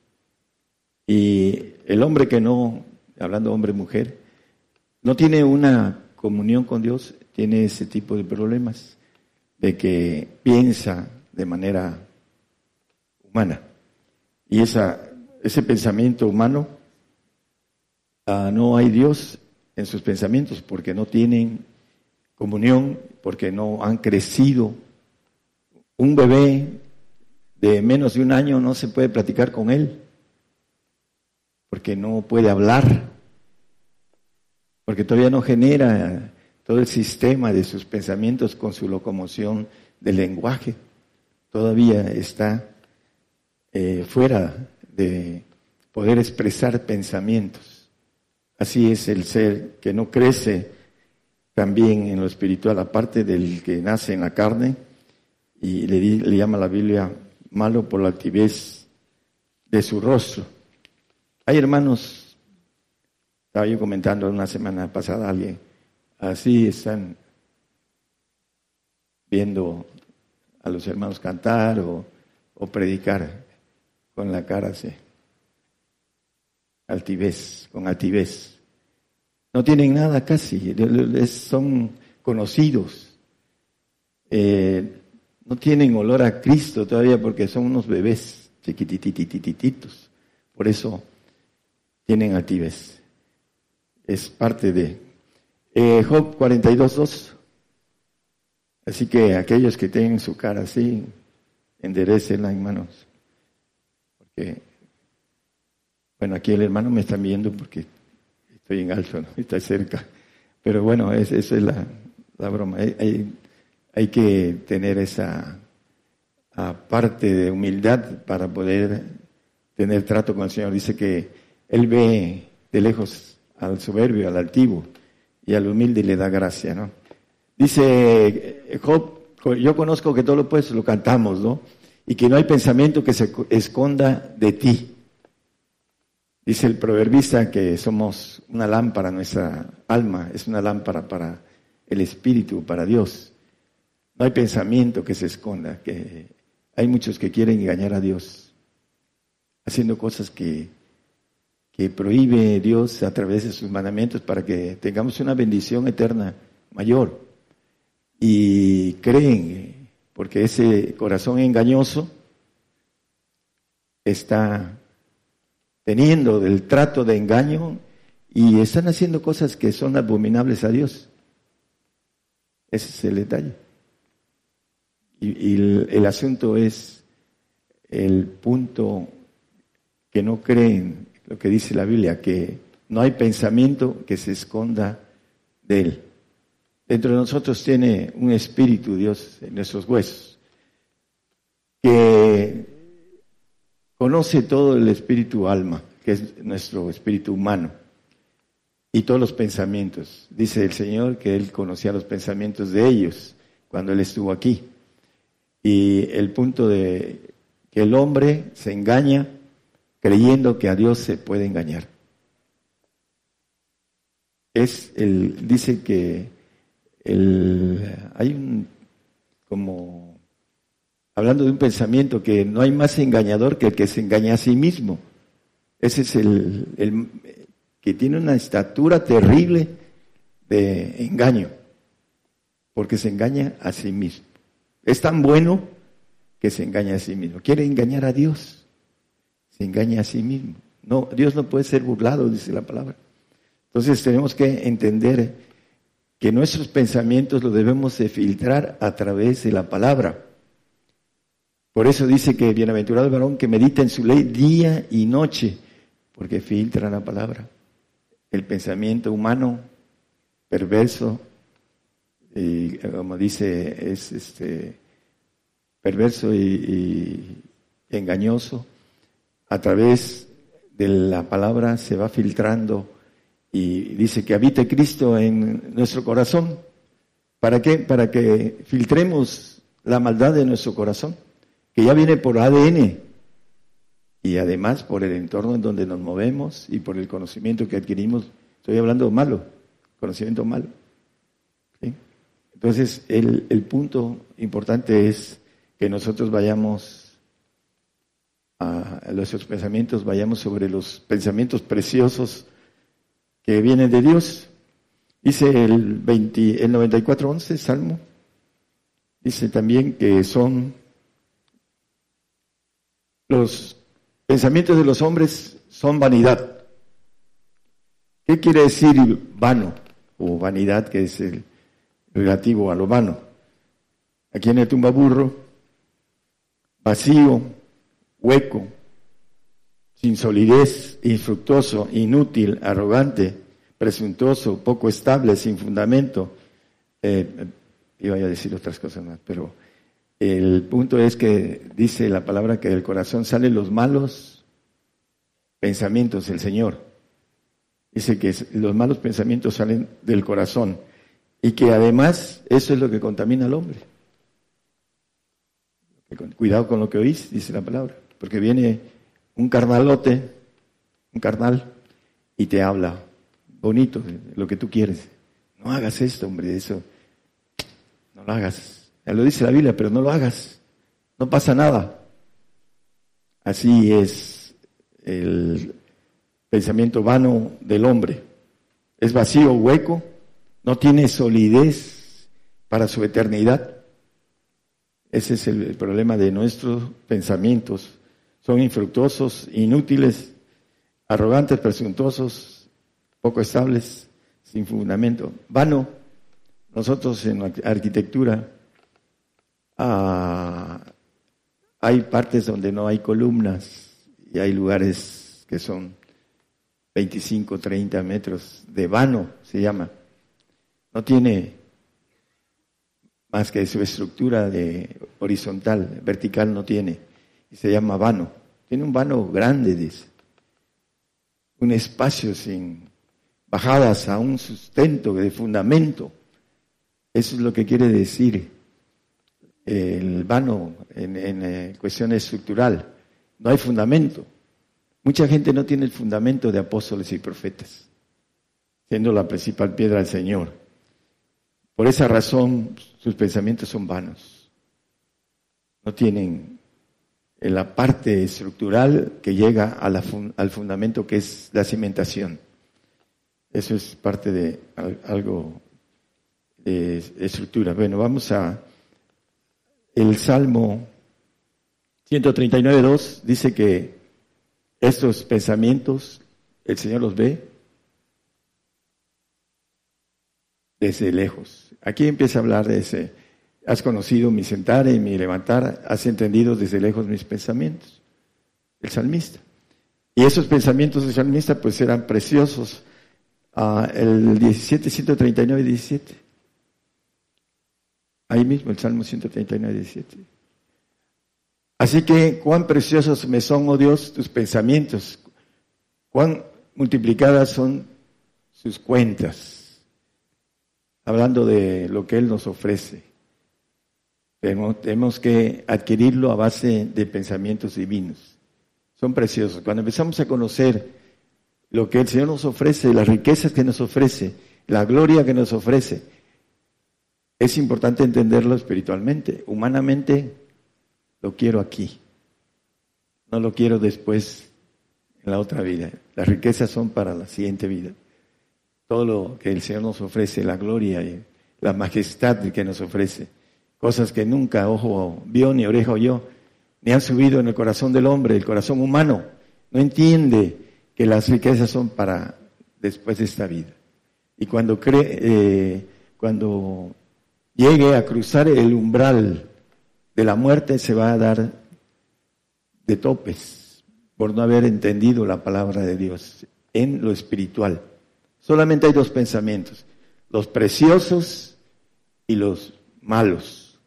Y el hombre que no hablando hombre-mujer, no tiene una comunión con Dios, tiene ese tipo de problemas, de que piensa de manera humana. Y esa, ese pensamiento humano, ah, no hay Dios en sus pensamientos porque no tienen comunión, porque no han crecido. Un bebé de menos de un año no se puede platicar con él porque no puede hablar, porque todavía no genera todo el sistema de sus pensamientos con su locomoción del lenguaje, todavía está eh, fuera de poder expresar pensamientos. Así es el ser que no crece también en lo espiritual, aparte del que nace en la carne, y le, le llama la Biblia malo por la altivez de su rostro. Hay hermanos, estaba yo comentando una semana pasada alguien, así están viendo a los hermanos cantar o, predicar con la cara así, altivez, con altivez. No tienen nada casi, son conocidos. Eh, no tienen olor a Cristo todavía porque son unos bebés chiquitititititos. Por eso tienen altivez. Es parte de eh, Job 42.2. Así que aquellos que tienen su cara así, enderecenla, hermanos. Porque, bueno, aquí el hermano me está viendo porque estoy en alto, ¿no? está cerca. Pero bueno, esa es la, broma. Hay, hay, que tener esa parte de humildad para poder tener trato con el Señor. Dice que él ve de lejos al soberbio, al altivo, y al humilde le da gracia, ¿no? Dice Job, yo conozco que todo lo puedes, lo cantamos, ¿no? Y que no hay pensamiento que se esconda de ti. Dice el proverbista que somos una lámpara, nuestra alma es una lámpara para el espíritu, para Dios. No hay pensamiento que se esconda, que hay muchos que quieren engañar a Dios, haciendo cosas que que prohíbe Dios a través de sus mandamientos para que tengamos una bendición eterna mayor. Y creen, porque ese corazón engañoso está teniendo del trato de engaño y están haciendo cosas que son abominables a Dios. Ese es el detalle. Y, el asunto es el punto que no creen lo que dice la Biblia, que no hay pensamiento que se esconda de Él. Dentro de nosotros tiene un espíritu, Dios, en nuestros huesos, que conoce todo el espíritu alma, que es nuestro espíritu humano, y todos los pensamientos. Dice el Señor que Él conocía los pensamientos de ellos cuando Él estuvo aquí. Y el punto de que el hombre se engaña creyendo que a Dios se puede engañar. Es el, dice que el, hay un, como, hablando de un pensamiento que no hay más engañador que el que se engaña a sí mismo. Ese es el, el que tiene una estatura terrible de engaño. porque se engaña a sí mismo. Es tan bueno que se engaña a sí mismo. Quiere engañar a Dios, se engaña a sí mismo. No, Dios no puede ser burlado, dice la palabra. Entonces tenemos que entender que nuestros pensamientos los debemos de filtrar a través de la palabra. Por eso dice que bienaventurado el varón que medita en su ley día y noche, porque filtra la palabra. El pensamiento humano perverso, y como dice, es este perverso y, engañoso, a través de la palabra se va filtrando y dice que habite Cristo en nuestro corazón. ¿Para qué? Para que filtremos la maldad de nuestro corazón, que ya viene por ADN y además por el entorno en donde nos movemos y por el conocimiento que adquirimos. Estoy hablando malo, conocimiento malo. Entonces, el, el punto importante es que nosotros vayamos a nuestros pensamientos, vayamos sobre los pensamientos preciosos que vienen de Dios. Dice el, 20, el 94.11, Salmo, dice también que son los pensamientos de los hombres son vanidad. ¿Qué quiere decir vano o vanidad, que es el relativo a lo vano? Aquí en el tumbaburro vacío, hueco, sin solidez, infructuoso, inútil, arrogante, presuntuoso, poco estable, sin fundamento. Eh, iba a decir otras cosas más, pero el punto es que dice la palabra que del corazón salen los malos pensamientos, el Señor. Dice que los malos pensamientos salen del corazón y que además eso es lo que contamina al hombre. Cuidado con lo que oís, dice la palabra, porque viene un carnalote, un carnal, y te habla bonito lo que tú quieres. No hagas esto, hombre, eso. No lo hagas. Lo dice la Biblia, pero no lo hagas. No pasa nada. Así es el pensamiento vano del hombre. Es vacío, hueco, no tiene solidez para su eternidad. Ese es el, problema de nuestros pensamientos. Son infructuosos, inútiles, arrogantes, presuntuosos, poco estables, sin fundamento. Vano. Nosotros en la arquitectura ah, hay partes donde no hay columnas y hay lugares que son 25, 30 metros de vano, se llama. No tiene más que su estructura de horizontal, vertical no tiene, y se llama vano. Tiene un vano grande, dice. Un espacio sin bajadas a un sustento de fundamento. Eso es lo que quiere decir el vano en, en eh, estructural. No hay fundamento. Mucha gente no tiene el fundamento de apóstoles y profetas, siendo la principal piedra del Señor. Por esa razón sus pensamientos son vanos. No tienen la parte estructural que llega al fundamento que es la cimentación. Eso es parte de algo de estructura. Bueno, vamos a el Salmo 139.2 dice que estos pensamientos el Señor los ve desde lejos. Aquí empieza a hablar de ese, has conocido mi sentar y mi levantar, has entendido desde lejos mis pensamientos. El salmista. Y esos pensamientos del salmista pues eran preciosos. Ah, el 17, 139, 17. Ahí mismo el Salmo 139, 17. Así que cuán preciosos me son, oh Dios, tus pensamientos, cuán multiplicadas son sus cuentas hablando de lo que Él nos ofrece. Tenemos, que adquirirlo a base de pensamientos divinos. Son preciosos. Cuando empezamos a conocer lo que el Señor nos ofrece, las riquezas que nos ofrece, la gloria que nos ofrece, es importante entenderlo espiritualmente. Humanamente lo quiero aquí. No lo quiero después en la otra vida. Las riquezas son para la siguiente vida todo lo que el Señor nos ofrece, la gloria y la majestad que nos ofrece. Cosas que nunca ojo vio, ni oreja oyó, ni han subido en el corazón del hombre, el corazón humano. No entiende que las riquezas son para después de esta vida. Y cuando cree, eh, cuando llegue a cruzar el umbral de la muerte, se va a dar de topes por no haber entendido la palabra de Dios en lo espiritual. Solamente hay dos pensamientos, los preciosos y los malos.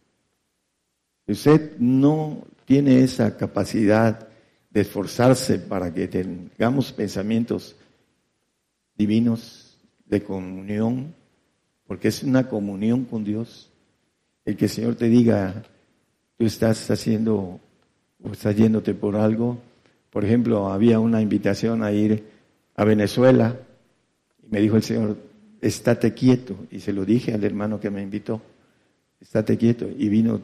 Usted no tiene esa capacidad de esforzarse para que tengamos pensamientos divinos de comunión, porque es una comunión con Dios, el que el Señor te diga, tú estás haciendo o estás yéndote por algo. Por ejemplo, había una invitación a ir a Venezuela y me dijo el Señor, estate quieto. Y se lo dije al hermano que me invitó, estate quieto. Y vino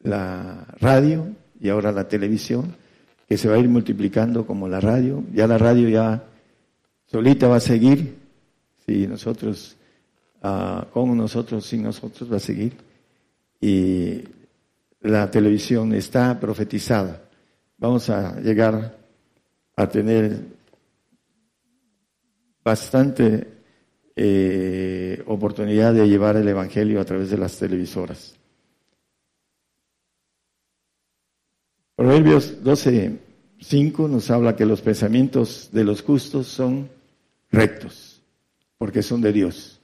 la radio y ahora la televisión, que se va a ir multiplicando como la radio. Ya la radio ya solita va a seguir, si nosotros, uh, con nosotros, sin nosotros va a seguir. Y la televisión está profetizada. Vamos a llegar a tener bastante eh, oportunidad de llevar el Evangelio a través de las televisoras. Proverbios 12.5 nos habla que los pensamientos de los justos son rectos, porque son de Dios.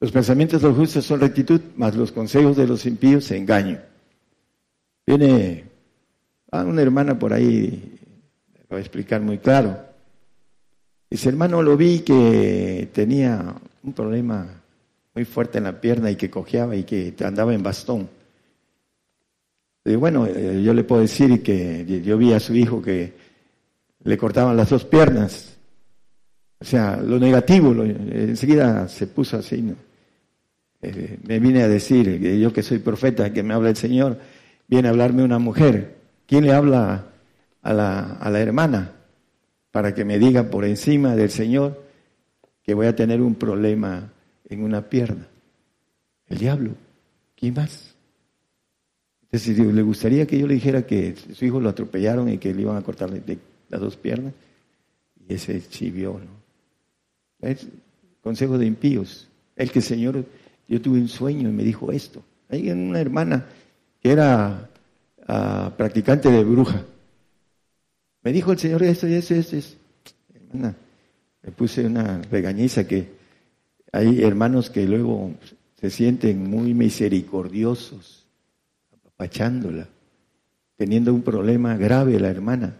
Los pensamientos de los justos son rectitud, mas los consejos de los impíos se engaño. Viene a una hermana por ahí, lo voy a explicar muy claro. Dice, hermano, lo vi que tenía un problema muy fuerte en la pierna y que cojeaba y que andaba en bastón. Y bueno, eh, yo le puedo decir que yo vi a su hijo que le cortaban las dos piernas. O sea, lo negativo, enseguida se puso así. Eh, me vine a decir, yo que soy profeta, que me habla el Señor, viene a hablarme una mujer. ¿Quién le habla a la, a la hermana? Para que me diga por encima del Señor que voy a tener un problema en una pierna. El diablo. ¿Quién más? Entonces, le gustaría que yo le dijera que su hijo lo atropellaron y que le iban a cortar las dos piernas. Y ese chivió, ¿no? Es consejo de impíos. El que el Señor, yo tuve un sueño y me dijo esto. Hay una hermana que era ah, practicante de bruja. Me dijo el Señor esto y eso, eso. Hermana, me puse una regañiza que hay hermanos que luego se sienten muy misericordiosos, apachándola, teniendo un problema grave la hermana.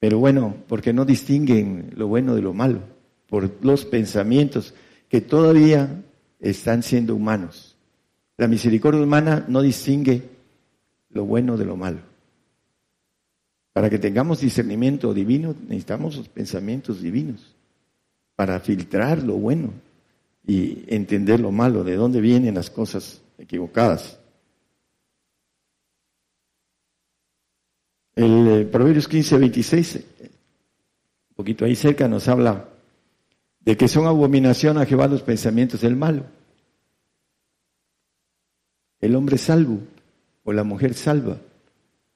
Pero bueno, porque no distinguen lo bueno de lo malo, por los pensamientos que todavía están siendo humanos. La misericordia humana no distingue lo bueno de lo malo. Para que tengamos discernimiento divino necesitamos los pensamientos divinos para filtrar lo bueno y entender lo malo, de dónde vienen las cosas equivocadas. El eh, Proverbios 15, 26, un poquito ahí cerca, nos habla de que son abominación a Jehová los pensamientos del malo el hombre salvo o la mujer salva.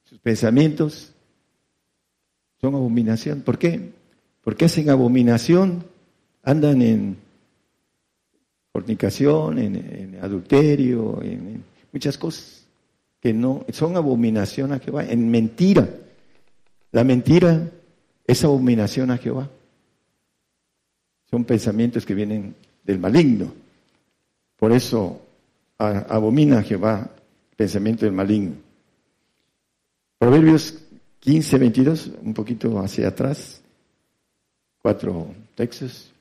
Sus pensamientos son abominación. ¿Por qué? Porque hacen abominación, andan en fornicación, en, adulterio, en, muchas cosas que no son abominación a Jehová, en mentira. La mentira es abominación a Jehová. Son pensamientos que vienen del maligno. Por eso abomina a Jehová pensamiento del maligno. Proverbios 15, 22, un poquito hacia atrás, cuatro textos.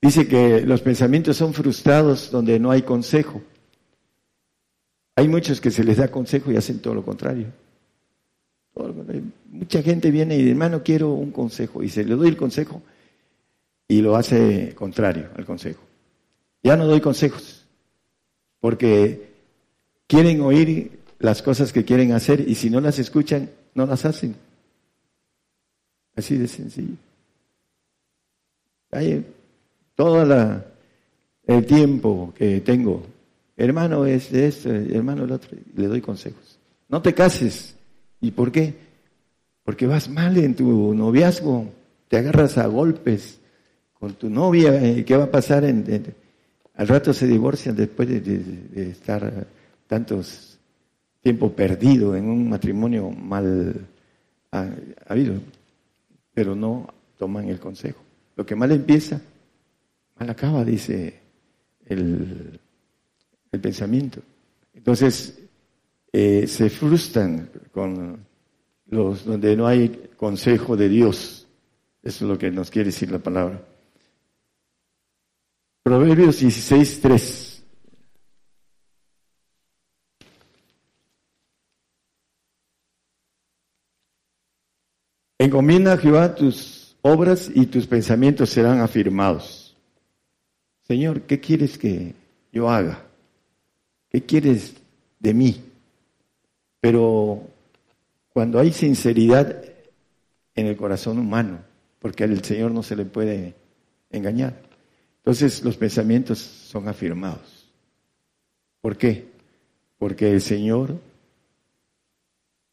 Dice que los pensamientos son frustrados donde no hay consejo. Hay muchos que se les da consejo y hacen todo lo contrario. Mucha gente viene y hermano, quiero un consejo. Y se le doy el consejo y lo hace contrario al consejo. Ya no doy consejos porque quieren oír las cosas que quieren hacer y si no las escuchan, no las hacen. Así de sencillo. Hay toda la, el tiempo que tengo. Hermano es esto, hermano el otro, le doy consejos. No te cases. ¿Y por qué? Porque vas mal en tu noviazgo, te agarras a golpes con tu novia, eh, ¿qué va a pasar? Al rato se divorcian después de, estar tantos tiempo perdido en un matrimonio mal habido, pero no toman el consejo. Lo que mal empieza, mal acaba, dice el, pensamiento. Entonces, eh, se frustran con los donde no hay consejo de Dios. Eso es lo que nos quiere decir la palabra. Proverbios 16, 3. Encomienda a Jehová tus obras y tus pensamientos serán afirmados. Señor, ¿qué quieres que yo haga? ¿Qué quieres de mí? Pero cuando hay sinceridad en el corazón humano, porque al Señor no se le puede engañar. Entonces los pensamientos son afirmados. ¿Por qué? Porque el Señor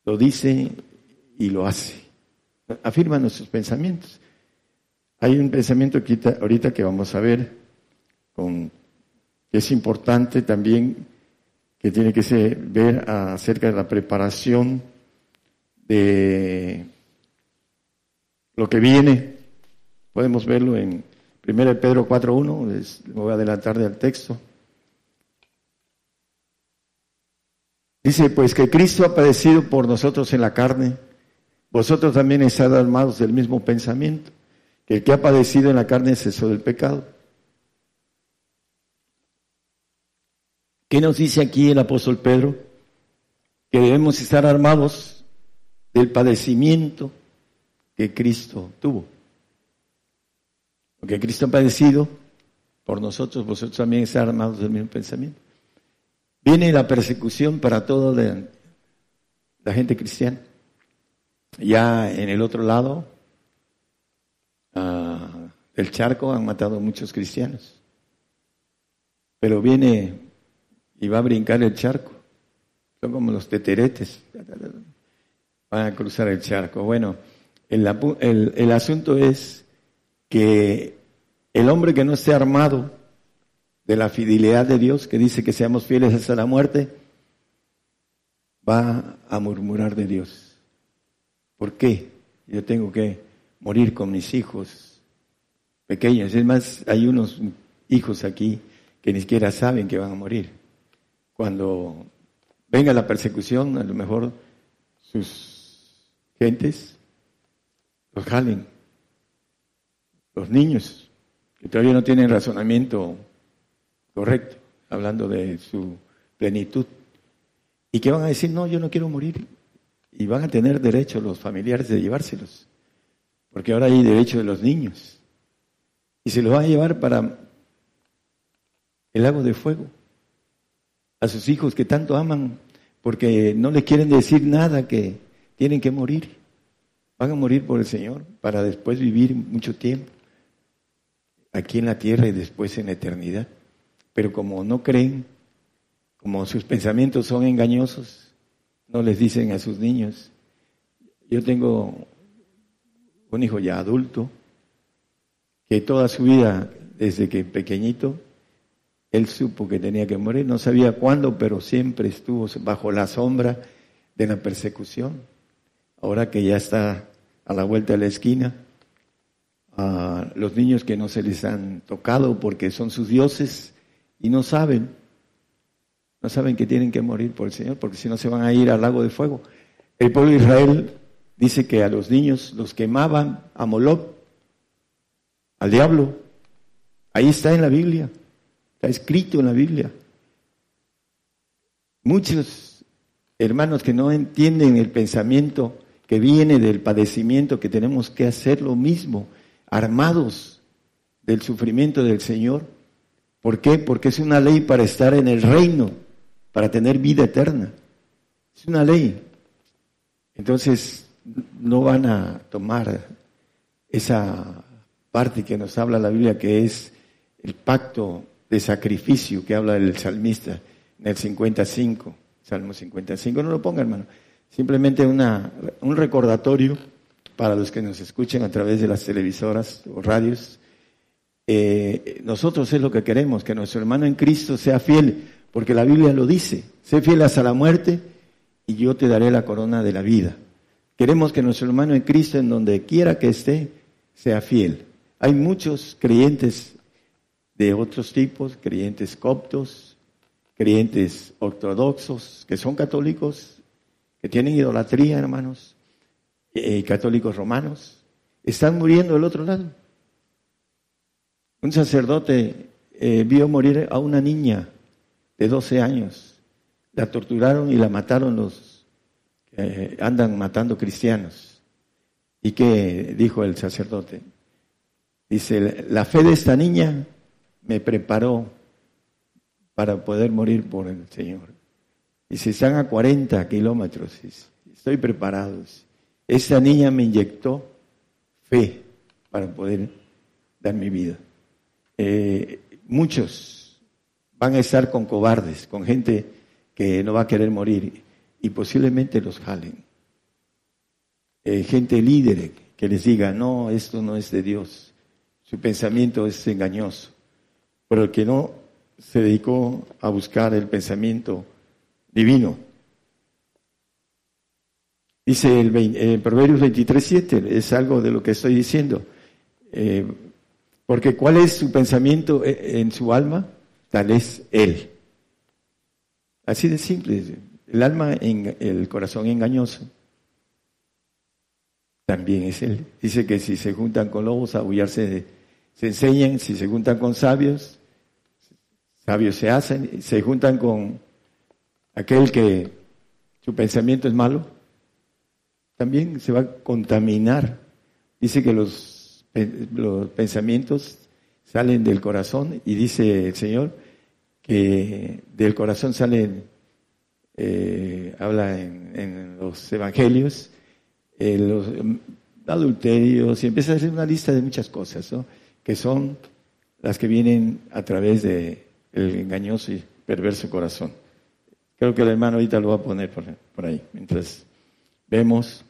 lo dice y lo hace. Afirma nuestros pensamientos. Hay un pensamiento ahorita que vamos a ver con, que es importante también, que tiene que ser, ver acerca de la preparación de lo que viene. Podemos verlo en Primero Pedro 4.1, me voy a adelantar del texto. Dice, pues que Cristo ha padecido por nosotros en la carne, vosotros también estáis armados del mismo pensamiento, que el que ha padecido en la carne es eso del pecado. ¿Qué nos dice aquí el apóstol Pedro? Que debemos estar armados del padecimiento que Cristo tuvo. Porque Cristo ha padecido por nosotros, vosotros también estáis armados del mismo pensamiento. Viene la persecución para toda la, gente cristiana. Ya en el otro lado uh, del charco han matado muchos cristianos. Pero viene y va a brincar el charco. Son como los teteretes. Van a cruzar el charco. Bueno, el asunto es que el hombre que no esté armado de la fidelidad de Dios, que dice que seamos fieles hasta la muerte, va a murmurar de Dios. ¿Por qué? Yo tengo que morir con mis hijos pequeños. Es más, hay unos hijos aquí que ni siquiera saben que van a morir. Cuando venga la persecución, a lo mejor sus gentes los jalen los niños que todavía no tienen razonamiento correcto, hablando de su plenitud, y que van a decir, no, yo no quiero morir, y van a tener derecho los familiares de llevárselos, porque ahora hay derecho de los niños, y se los van a llevar para el lago de fuego, a sus hijos que tanto aman, porque no les quieren decir nada que tienen que morir. Van a morir por el Señor para después vivir mucho tiempo aquí en la tierra y después en la eternidad. Pero como no creen, como sus pensamientos son engañosos, no les dicen a sus niños. Yo tengo un hijo ya adulto que toda su vida, desde que pequeñito, él supo que tenía que morir, no sabía cuándo, pero siempre estuvo bajo la sombra de la persecución. Ahora que ya está a la vuelta de la esquina, a los niños que no se les han tocado porque son sus dioses y no saben, no saben que tienen que morir por el Señor, porque si no se van a ir al lago de fuego. El pueblo de Israel dice que a los niños los quemaban a Moloch, al diablo. Ahí está en la Biblia, está escrito en la Biblia. Muchos hermanos que no entienden el pensamiento que viene del padecimiento, que tenemos que hacer lo mismo armados del sufrimiento del Señor. ¿Por qué? Porque es una ley para estar en el reino, para tener vida eterna. Es una ley. Entonces, no van a tomar esa parte que nos habla la Biblia, que es el pacto de sacrificio que habla el salmista en el 55, Salmo 55. No lo ponga, hermano. Simplemente un recordatorio para los que nos escuchen a través de las televisoras o radios. Eh, nosotros es lo que queremos, que nuestro hermano en Cristo sea fiel, porque la Biblia lo dice, sé fiel hasta la muerte y yo te daré la corona de la vida. Queremos que nuestro hermano en Cristo, en donde quiera que esté, sea fiel. Hay muchos creyentes de otros tipos, creyentes coptos, creyentes ortodoxos, que son católicos, que tienen idolatría, hermanos, eh, católicos romanos, están muriendo del otro lado. Un sacerdote eh, vio morir a una niña de 12 años. La torturaron y la mataron los que andan matando cristianos. ¿Y qué dijo el sacerdote? Dice, la fe de esta niña me preparó para poder morir por el Señor. Y si están a 40 kilómetros, estoy preparado. Esta niña me inyectó fe para poder dar mi vida. Eh, muchos van a estar con cobardes, con gente que no va a querer morir y posiblemente los jalen. Eh, gente líder que les diga, no, esto no es de Dios, su pensamiento es engañoso. Pero el que no se dedicó a buscar el pensamiento divino. Dice el, el Proverbios 23.7, es algo de lo que estoy diciendo. Eh, porque ¿cuál es su pensamiento e, en su alma? Tal es Él. Así de simple. El alma, en el corazón engañoso, también es Él. Dice que si se juntan con lobos, a se, se enseñan, si se juntan con sabios, sabios se hacen, se juntan con aquel que su pensamiento es malo, también se va a contaminar. Dice que los, los pensamientos salen del corazón y dice el Señor que del corazón salen, eh, habla en, los evangelios, eh, los adulterios y empieza a hacer una lista de muchas cosas, ¿no? que son las que vienen a través de el engañoso y perverso corazón. Creo que el hermano ahorita lo va a poner por, ahí, mientras vemos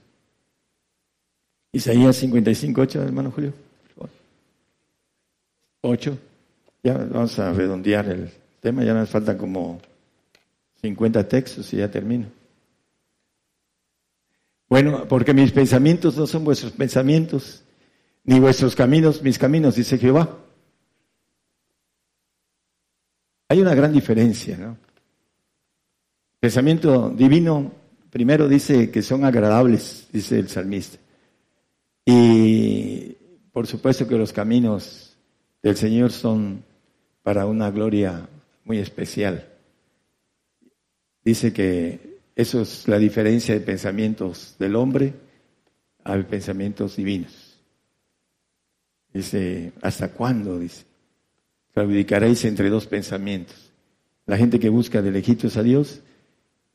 Isaías 55, 8, hermano Julio. 8. Ya vamos a redondear el tema, ya nos faltan como 50 textos y ya termino. Bueno, porque mis pensamientos no son vuestros pensamientos, ni vuestros caminos mis caminos, dice Jehová. Hay una gran diferencia, ¿no? Pensamiento divino, primero dice que son agradables, dice el salmista. Y por supuesto que los caminos del Señor son para una gloria muy especial. Dice que eso es la diferencia de pensamientos del hombre a pensamientos divinos. Dice, ¿hasta cuándo? Dice, claudicaréis entre dos pensamientos. La gente que busca de lejitos a Dios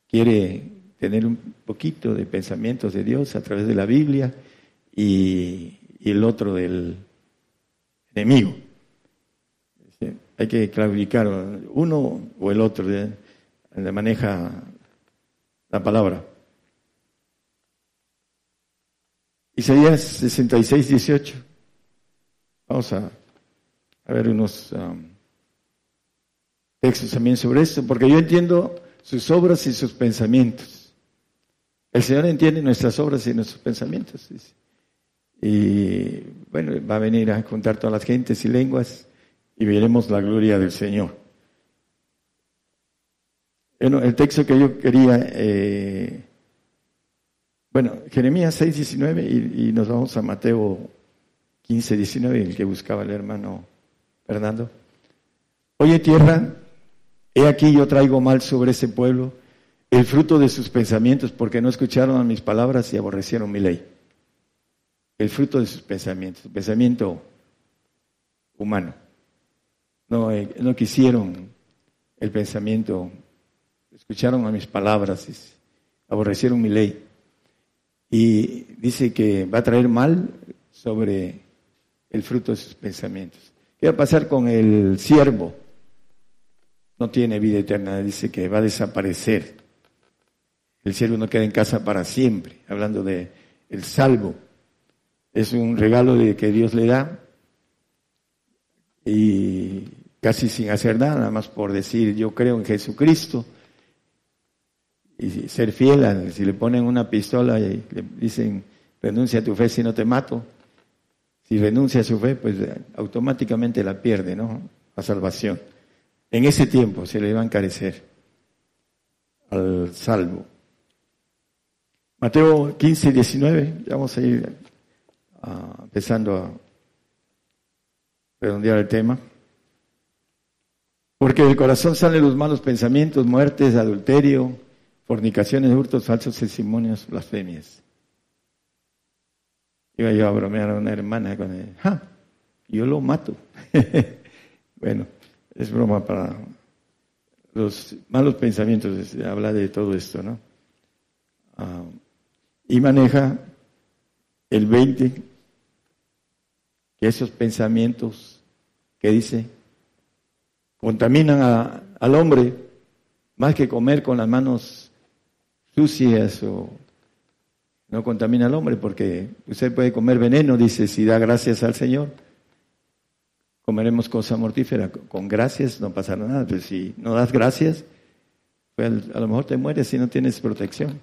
quiere tener un poquito de pensamientos de Dios a través de la Biblia y, el otro del enemigo. Hay que clarificar uno o el otro, de, maneja la palabra. Isaías 66, 18. Vamos a, a ver unos um, textos también sobre esto, porque yo entiendo sus obras y sus pensamientos. El Señor entiende nuestras obras y nuestros pensamientos. Y bueno, va a venir a contar todas las gentes y lenguas y veremos la gloria del Señor. Bueno, el texto que yo quería, eh, bueno, Jeremías 6, 19 y, y, nos vamos a Mateo 15, 19, el que buscaba el hermano Fernando. Oye tierra, he aquí yo traigo mal sobre ese pueblo, el fruto de sus pensamientos, porque no escucharon a mis palabras y aborrecieron mi ley el fruto de sus pensamientos, pensamiento humano. No, eh, no quisieron el pensamiento, escucharon a mis palabras, aborrecieron mi ley. Y dice que va a traer mal sobre el fruto de sus pensamientos. ¿Qué va a pasar con el siervo no tiene vida eterna, dice que va a desaparecer. El cielo no queda en casa para siempre, hablando de el salvo. Es un regalo de que Dios le da y casi sin hacer nada, nada más por decir yo creo en Jesucristo y ser fiel. Si le ponen una pistola y le dicen renuncia a tu fe si no te mato, si renuncia a su fe, pues automáticamente la pierde, ¿no? La salvación. En ese tiempo se le va a encarecer al salvo. Mateo 15, 19, vamos a ir ah, empezando a redondear el tema. Porque del corazón salen los malos pensamientos, muertes, adulterio, fornicaciones, hurtos, falsos testimonios, blasfemias. Iba yo a bromear a una hermana con él. ¡Ja! Yo lo mato. [LAUGHS] bueno, es broma para los malos pensamientos, habla de todo esto, ¿no? Ah, y maneja el 20, que esos pensamientos que dice, contaminan al hombre más que comer con las manos sucias o no contamina al hombre, porque usted puede comer veneno, dice, si da gracias al Señor, comeremos cosa mortífera. Con gracias no pasará nada, pero si no das gracias, pues a lo mejor te mueres si no tienes protección.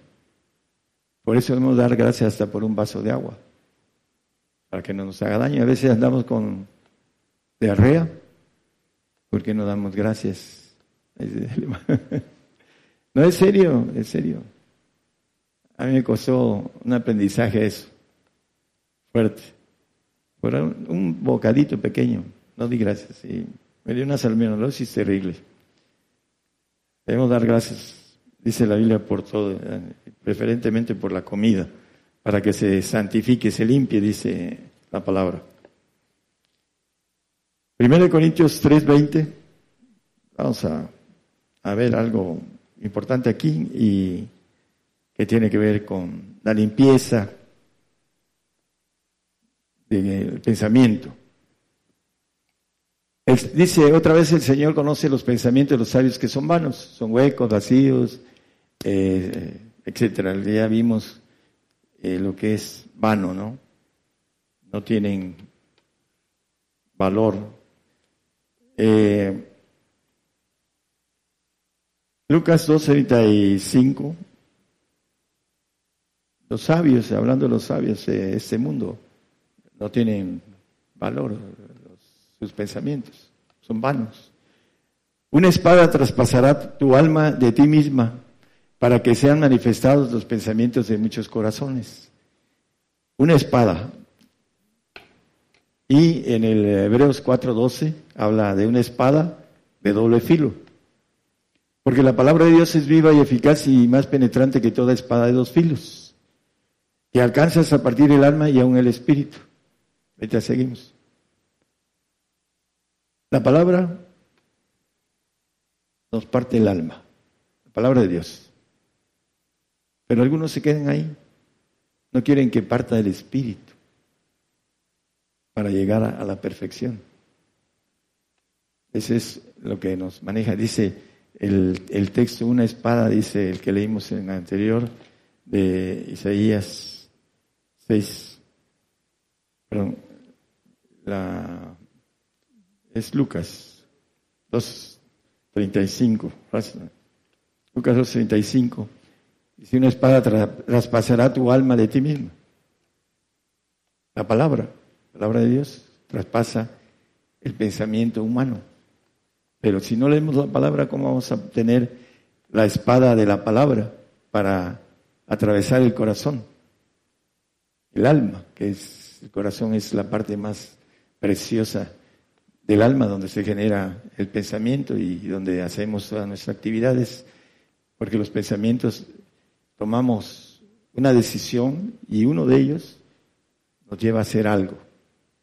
Por eso debemos dar gracias hasta por un vaso de agua, para que no nos haga daño. A veces andamos con diarrea, porque no damos gracias. [LAUGHS] No, es serio, es serio. A mí me costó un aprendizaje eso, fuerte. Por un, bocadito pequeño, no di gracias. Y me dio una salmonellosis terrible. Debemos dar gracias dice la Biblia, por todo, preferentemente por la comida, para que se santifique, se limpie, dice la palabra. Primero de Corintios 3:20, vamos a, a ver algo importante aquí y que tiene que ver con la limpieza del pensamiento. Dice otra vez el Señor conoce los pensamientos de los sabios que son vanos, son huecos, vacíos, eh, etcétera. Ya vimos eh, lo que es vano, ¿no? No tienen valor. Eh, Lucas 2.35, los sabios, hablando de los sabios de este mundo, no tienen valor, sus pensamientos son vanos. Una espada traspasará tu alma de ti misma para que sean manifestados los pensamientos de muchos corazones. Una espada. Y en el Hebreos 4:12 habla de una espada de doble filo. Porque la palabra de Dios es viva y eficaz y más penetrante que toda espada de dos filos, que alcanzas a partir el alma y aún el espíritu. Ahorita seguimos. La palabra nos parte el alma, la palabra de Dios. Pero algunos se quedan ahí. No quieren que parta del Espíritu para llegar a, la perfección. Ese es lo que nos maneja. Dice el, el, texto, una espada, dice el que leímos en el anterior, de Isaías 6. Perdón, la, es Lucas 2.35. Lucas 2.35 si una espada traspasará tu alma de ti mismo. La palabra, la palabra de Dios, traspasa el pensamiento humano. Pero si no leemos la palabra, ¿cómo vamos a obtener la espada de la palabra para atravesar el corazón? El alma, que es el corazón es la parte más preciosa del alma, donde se genera el pensamiento y donde hacemos todas nuestras actividades, porque los pensamientos tomamos una decisión y uno de ellos nos lleva a hacer algo,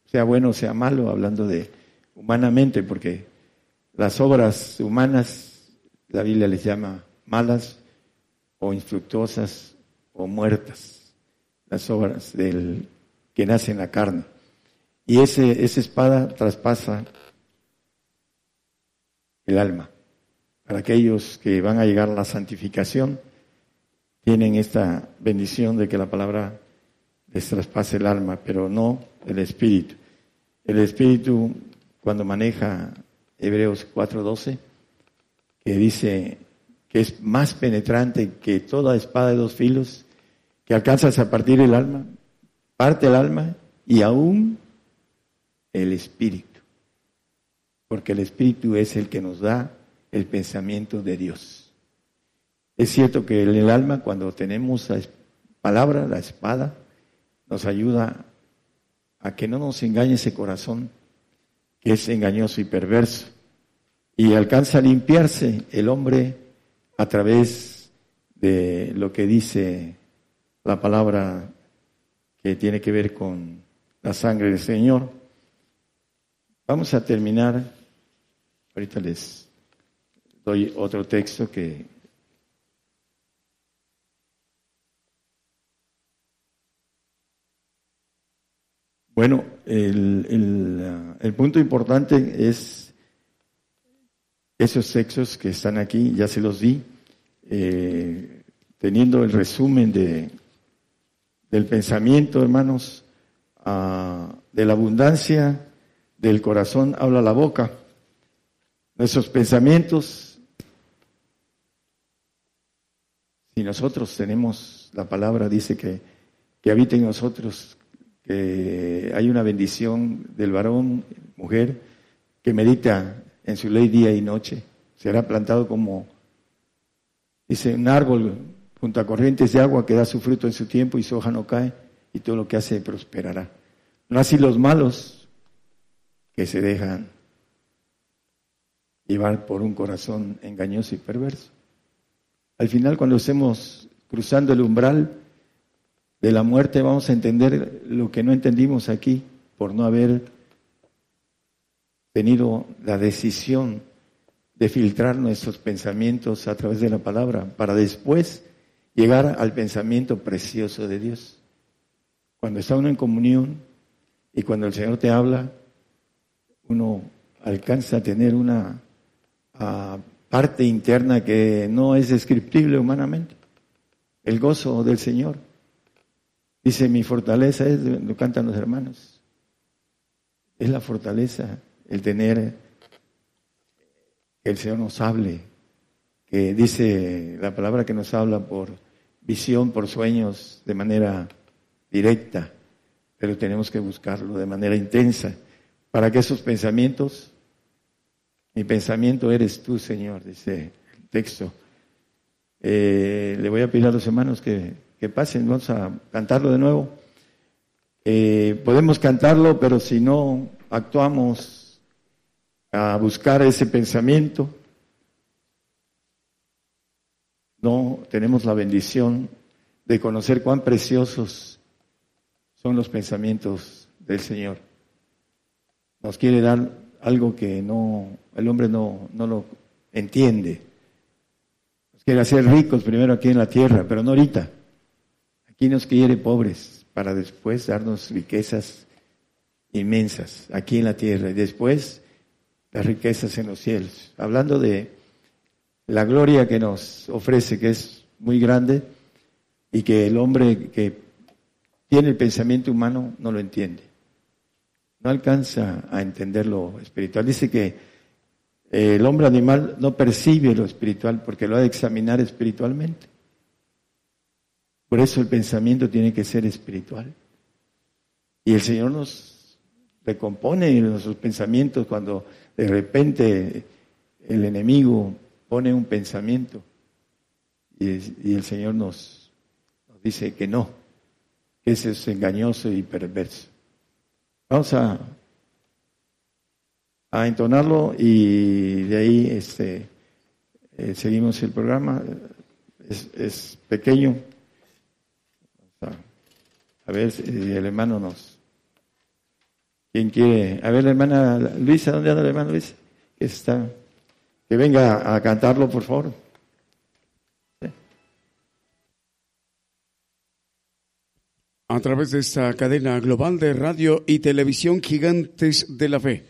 sea bueno o sea malo, hablando de humanamente, porque las obras humanas, la Biblia les llama malas o infructuosas o muertas, las obras del que nace en la carne. Y ese, esa espada traspasa el alma. para aquellos que van a llegar a la santificación, tienen esta bendición de que la palabra les traspase el alma, pero no el espíritu. El espíritu, cuando maneja Hebreos 4:12, que dice que es más penetrante que toda espada de dos filos, que alcanzas a partir el alma, parte el alma y aún el espíritu. Porque el espíritu es el que nos da el pensamiento de Dios. Es cierto que el alma, cuando tenemos la palabra, la espada, nos ayuda a que no nos engañe ese corazón que es engañoso y perverso. Y alcanza a limpiarse el hombre a través de lo que dice la palabra que tiene que ver con la sangre del Señor. Vamos a terminar, ahorita les doy otro texto que Bueno, el, el, punto importante es esos textos que están aquí, ya se los di, eh, teniendo el resumen de, del pensamiento, hermanos, ah, de la abundancia del corazón habla la boca. Nuestros pensamientos, si nosotros tenemos la palabra, dice que, que habita en nosotros, que hay una bendición del varón, mujer, que medita en su ley día y noche. Será plantado como, dice, un árbol junto a corrientes de agua que da su fruto en su tiempo y su hoja no cae y todo lo que hace prosperará. No así los malos que se dejan llevar por un corazón engañoso y perverso. Al final, cuando estemos cruzando el umbral de la muerte, vamos a entender lo que no entendimos aquí por no haber tenido la decisión de filtrar nuestros pensamientos a través de la palabra para después llegar al pensamiento precioso de Dios. Cuando está uno en comunión y cuando el Señor te habla, uno alcanza a tener una parte interna que no es descriptible humanamente. El gozo del Señor. Dice, mi fortaleza es, lo cantan los hermanos, es la fortaleza, el tener que el Señor nos hable, que dice la palabra que nos habla por visión, por sueños, de manera directa, pero tenemos que buscarlo de manera intensa, para que esos pensamientos, mi pensamiento eres tú, Señor, dice el texto. Eh, le voy a pedir a los hermanos que, que pasen, vamos a cantarlo de nuevo. Eh, podemos cantarlo, pero si no actuamos a buscar ese pensamiento, no tenemos la bendición de conocer cuán preciosos son los pensamientos del Señor. Nos quiere dar algo que no, el hombre no, no lo entiende. Nos quiere hacer ricos primero aquí en la tierra, pero no ahorita. Aquí nos quiere pobres para después darnos riquezas inmensas aquí en la tierra y después las riquezas en los cielos. Hablando de la gloria que nos ofrece, que es muy grande, y que el hombre que tiene el pensamiento humano no lo entiende. No alcanza a entender lo espiritual. Dice que el hombre animal no percibe lo espiritual porque lo ha de examinar espiritualmente. Por eso el pensamiento tiene que ser espiritual. Y el Señor nos recompone nuestros pensamientos cuando de repente el enemigo pone un pensamiento y, el Señor nos, dice que no, que ese es engañoso y perverso. Vamos a, a entonarlo y de ahí este, eh, seguimos el programa. Es pequeño. A, ver si el hermano nos... ¿Quién quiere? A ver, la hermana Luisa, ¿dónde anda la hermana Luisa? Que está que venga a cantarlo, por favor. A través de esta cadena global de radio y televisión Gigantes de la Fe.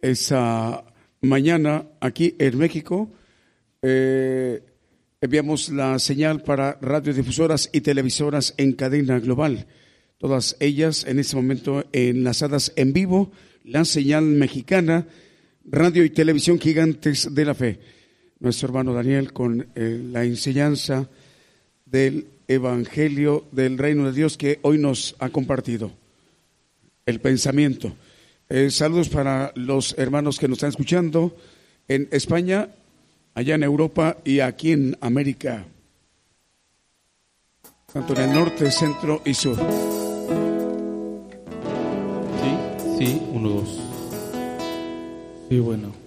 Esa mañana aquí en México eh, enviamos la señal para radiodifusoras y televisoras en cadena global. Todas ellas en este momento enlazadas en vivo, la señal mexicana, radio y televisión gigantes de la fe. Nuestro hermano Daniel con eh, la enseñanza del Evangelio del Reino de Dios que hoy nos ha compartido. El pensamiento. Eh, saludos para los hermanos que nos están escuchando en España, allá en Europa y aquí en América, tanto en el norte, centro y sur. Sí, sí, uno, dos. Sí, bueno.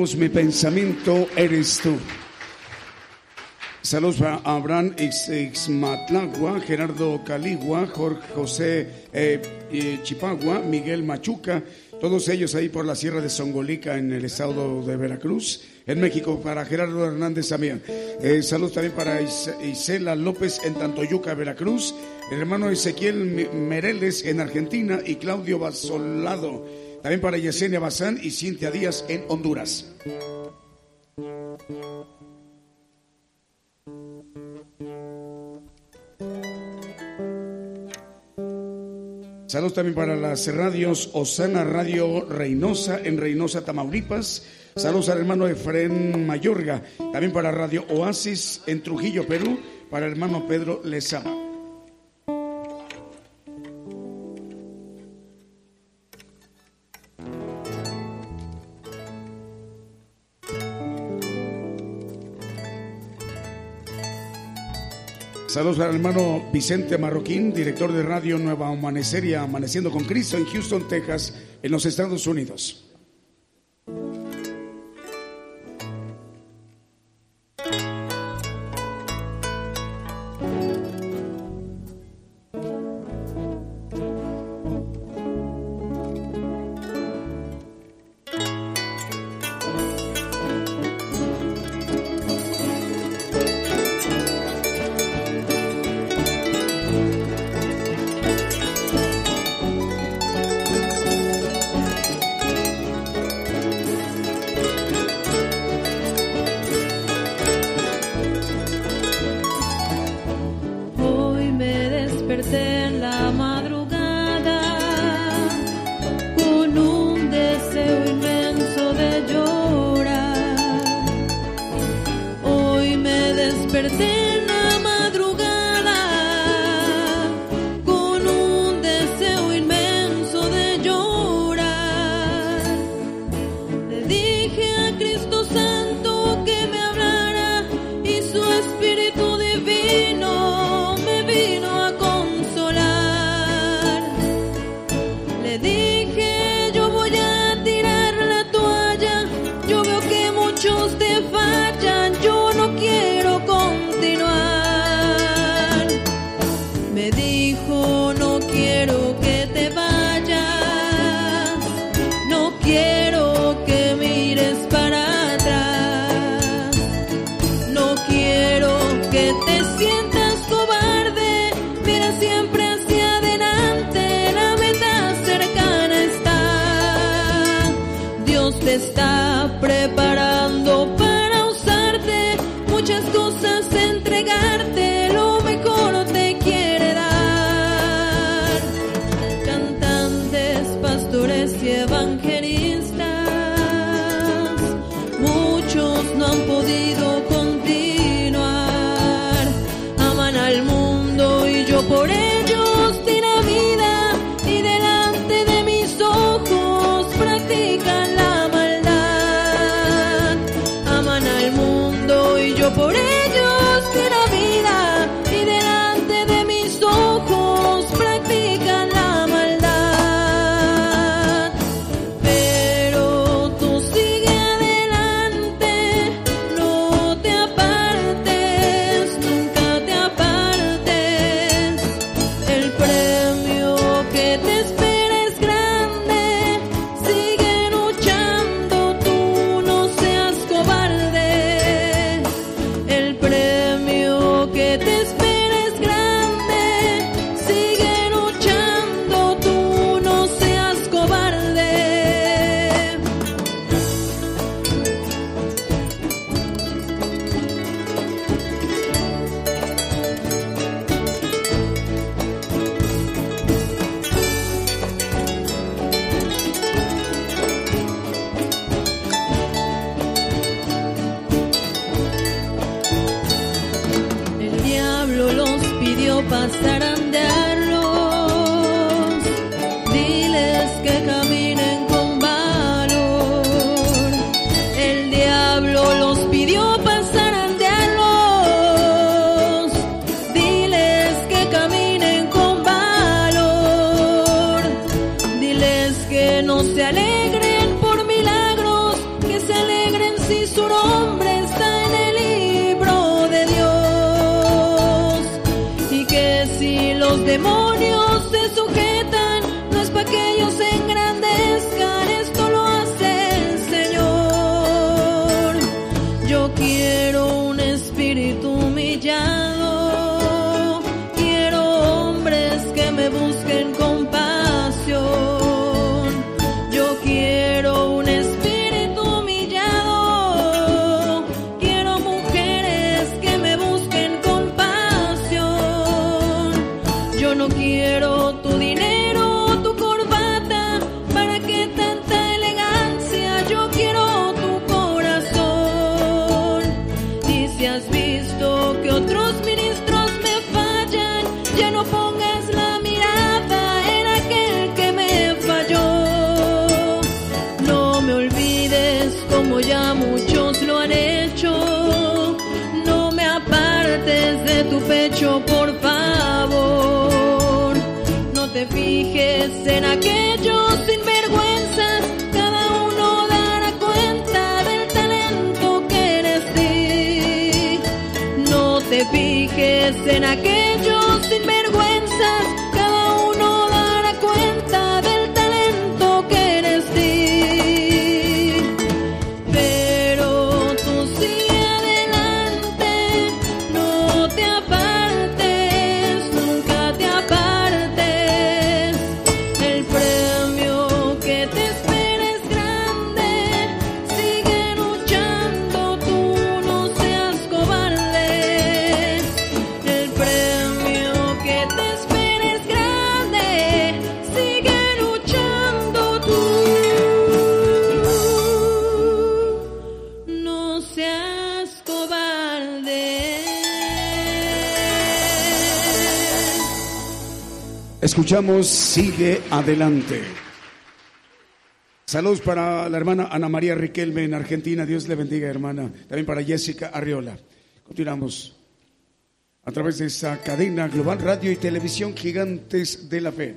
Mi pensamiento eres tú. Saludos para Abraham Ixmatlagua, Gerardo Caligua, Jorge José eh, Chipagua, Miguel Machuca Todos ellos ahí por la Sierra de Songolica en el estado de Veracruz, en México, para Gerardo Hernández también. Eh, saludos también para Isela López en Tantoyuca, Veracruz. El hermano Ezequiel Mereles en Argentina y Claudio Basolado. También para Yesenia Bazán y Cintia Díaz en Honduras. Saludos también para las radios Osana Radio Reynosa en Reynosa, Tamaulipas. Saludos al hermano Efren Mayorga. También para Radio Oasis en Trujillo, Perú. Para el hermano Pedro Lezama. Saludos al hermano Vicente Marroquín, director de Radio Nueva Amanecería, Amaneciendo con Cristo en Houston, Texas, en los Estados Unidos. perder. has visto que otros ministros me fallan, ya no pongas la mirada en aquel que me falló. No me olvides como ya muchos lo han hecho, no me apartes de tu pecho, por favor. No te fijes en aquel en aquel Escuchamos Sigue Adelante. Saludos para la hermana Ana María Riquelme en Argentina. Dios le bendiga, hermana. También para Jessica Arriola. Continuamos a través de esta cadena global radio y televisión Gigantes de la Fe.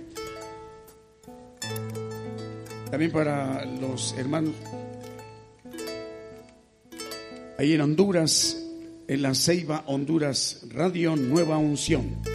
También para los hermanos ahí en Honduras, en la Ceiba Honduras Radio Nueva Unción.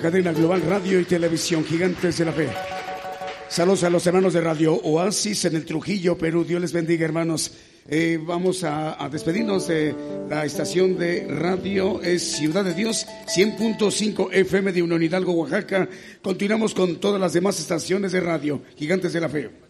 Cadena global radio y televisión, Gigantes de la Fe. Saludos a los hermanos de Radio Oasis en el Trujillo, Perú. Dios les bendiga, hermanos. Eh, vamos a, despedirnos de la estación de radio, es Ciudad de Dios, 100.5 FM de Unión Hidalgo, Oaxaca. Continuamos con todas las demás estaciones de radio, Gigantes de la Fe.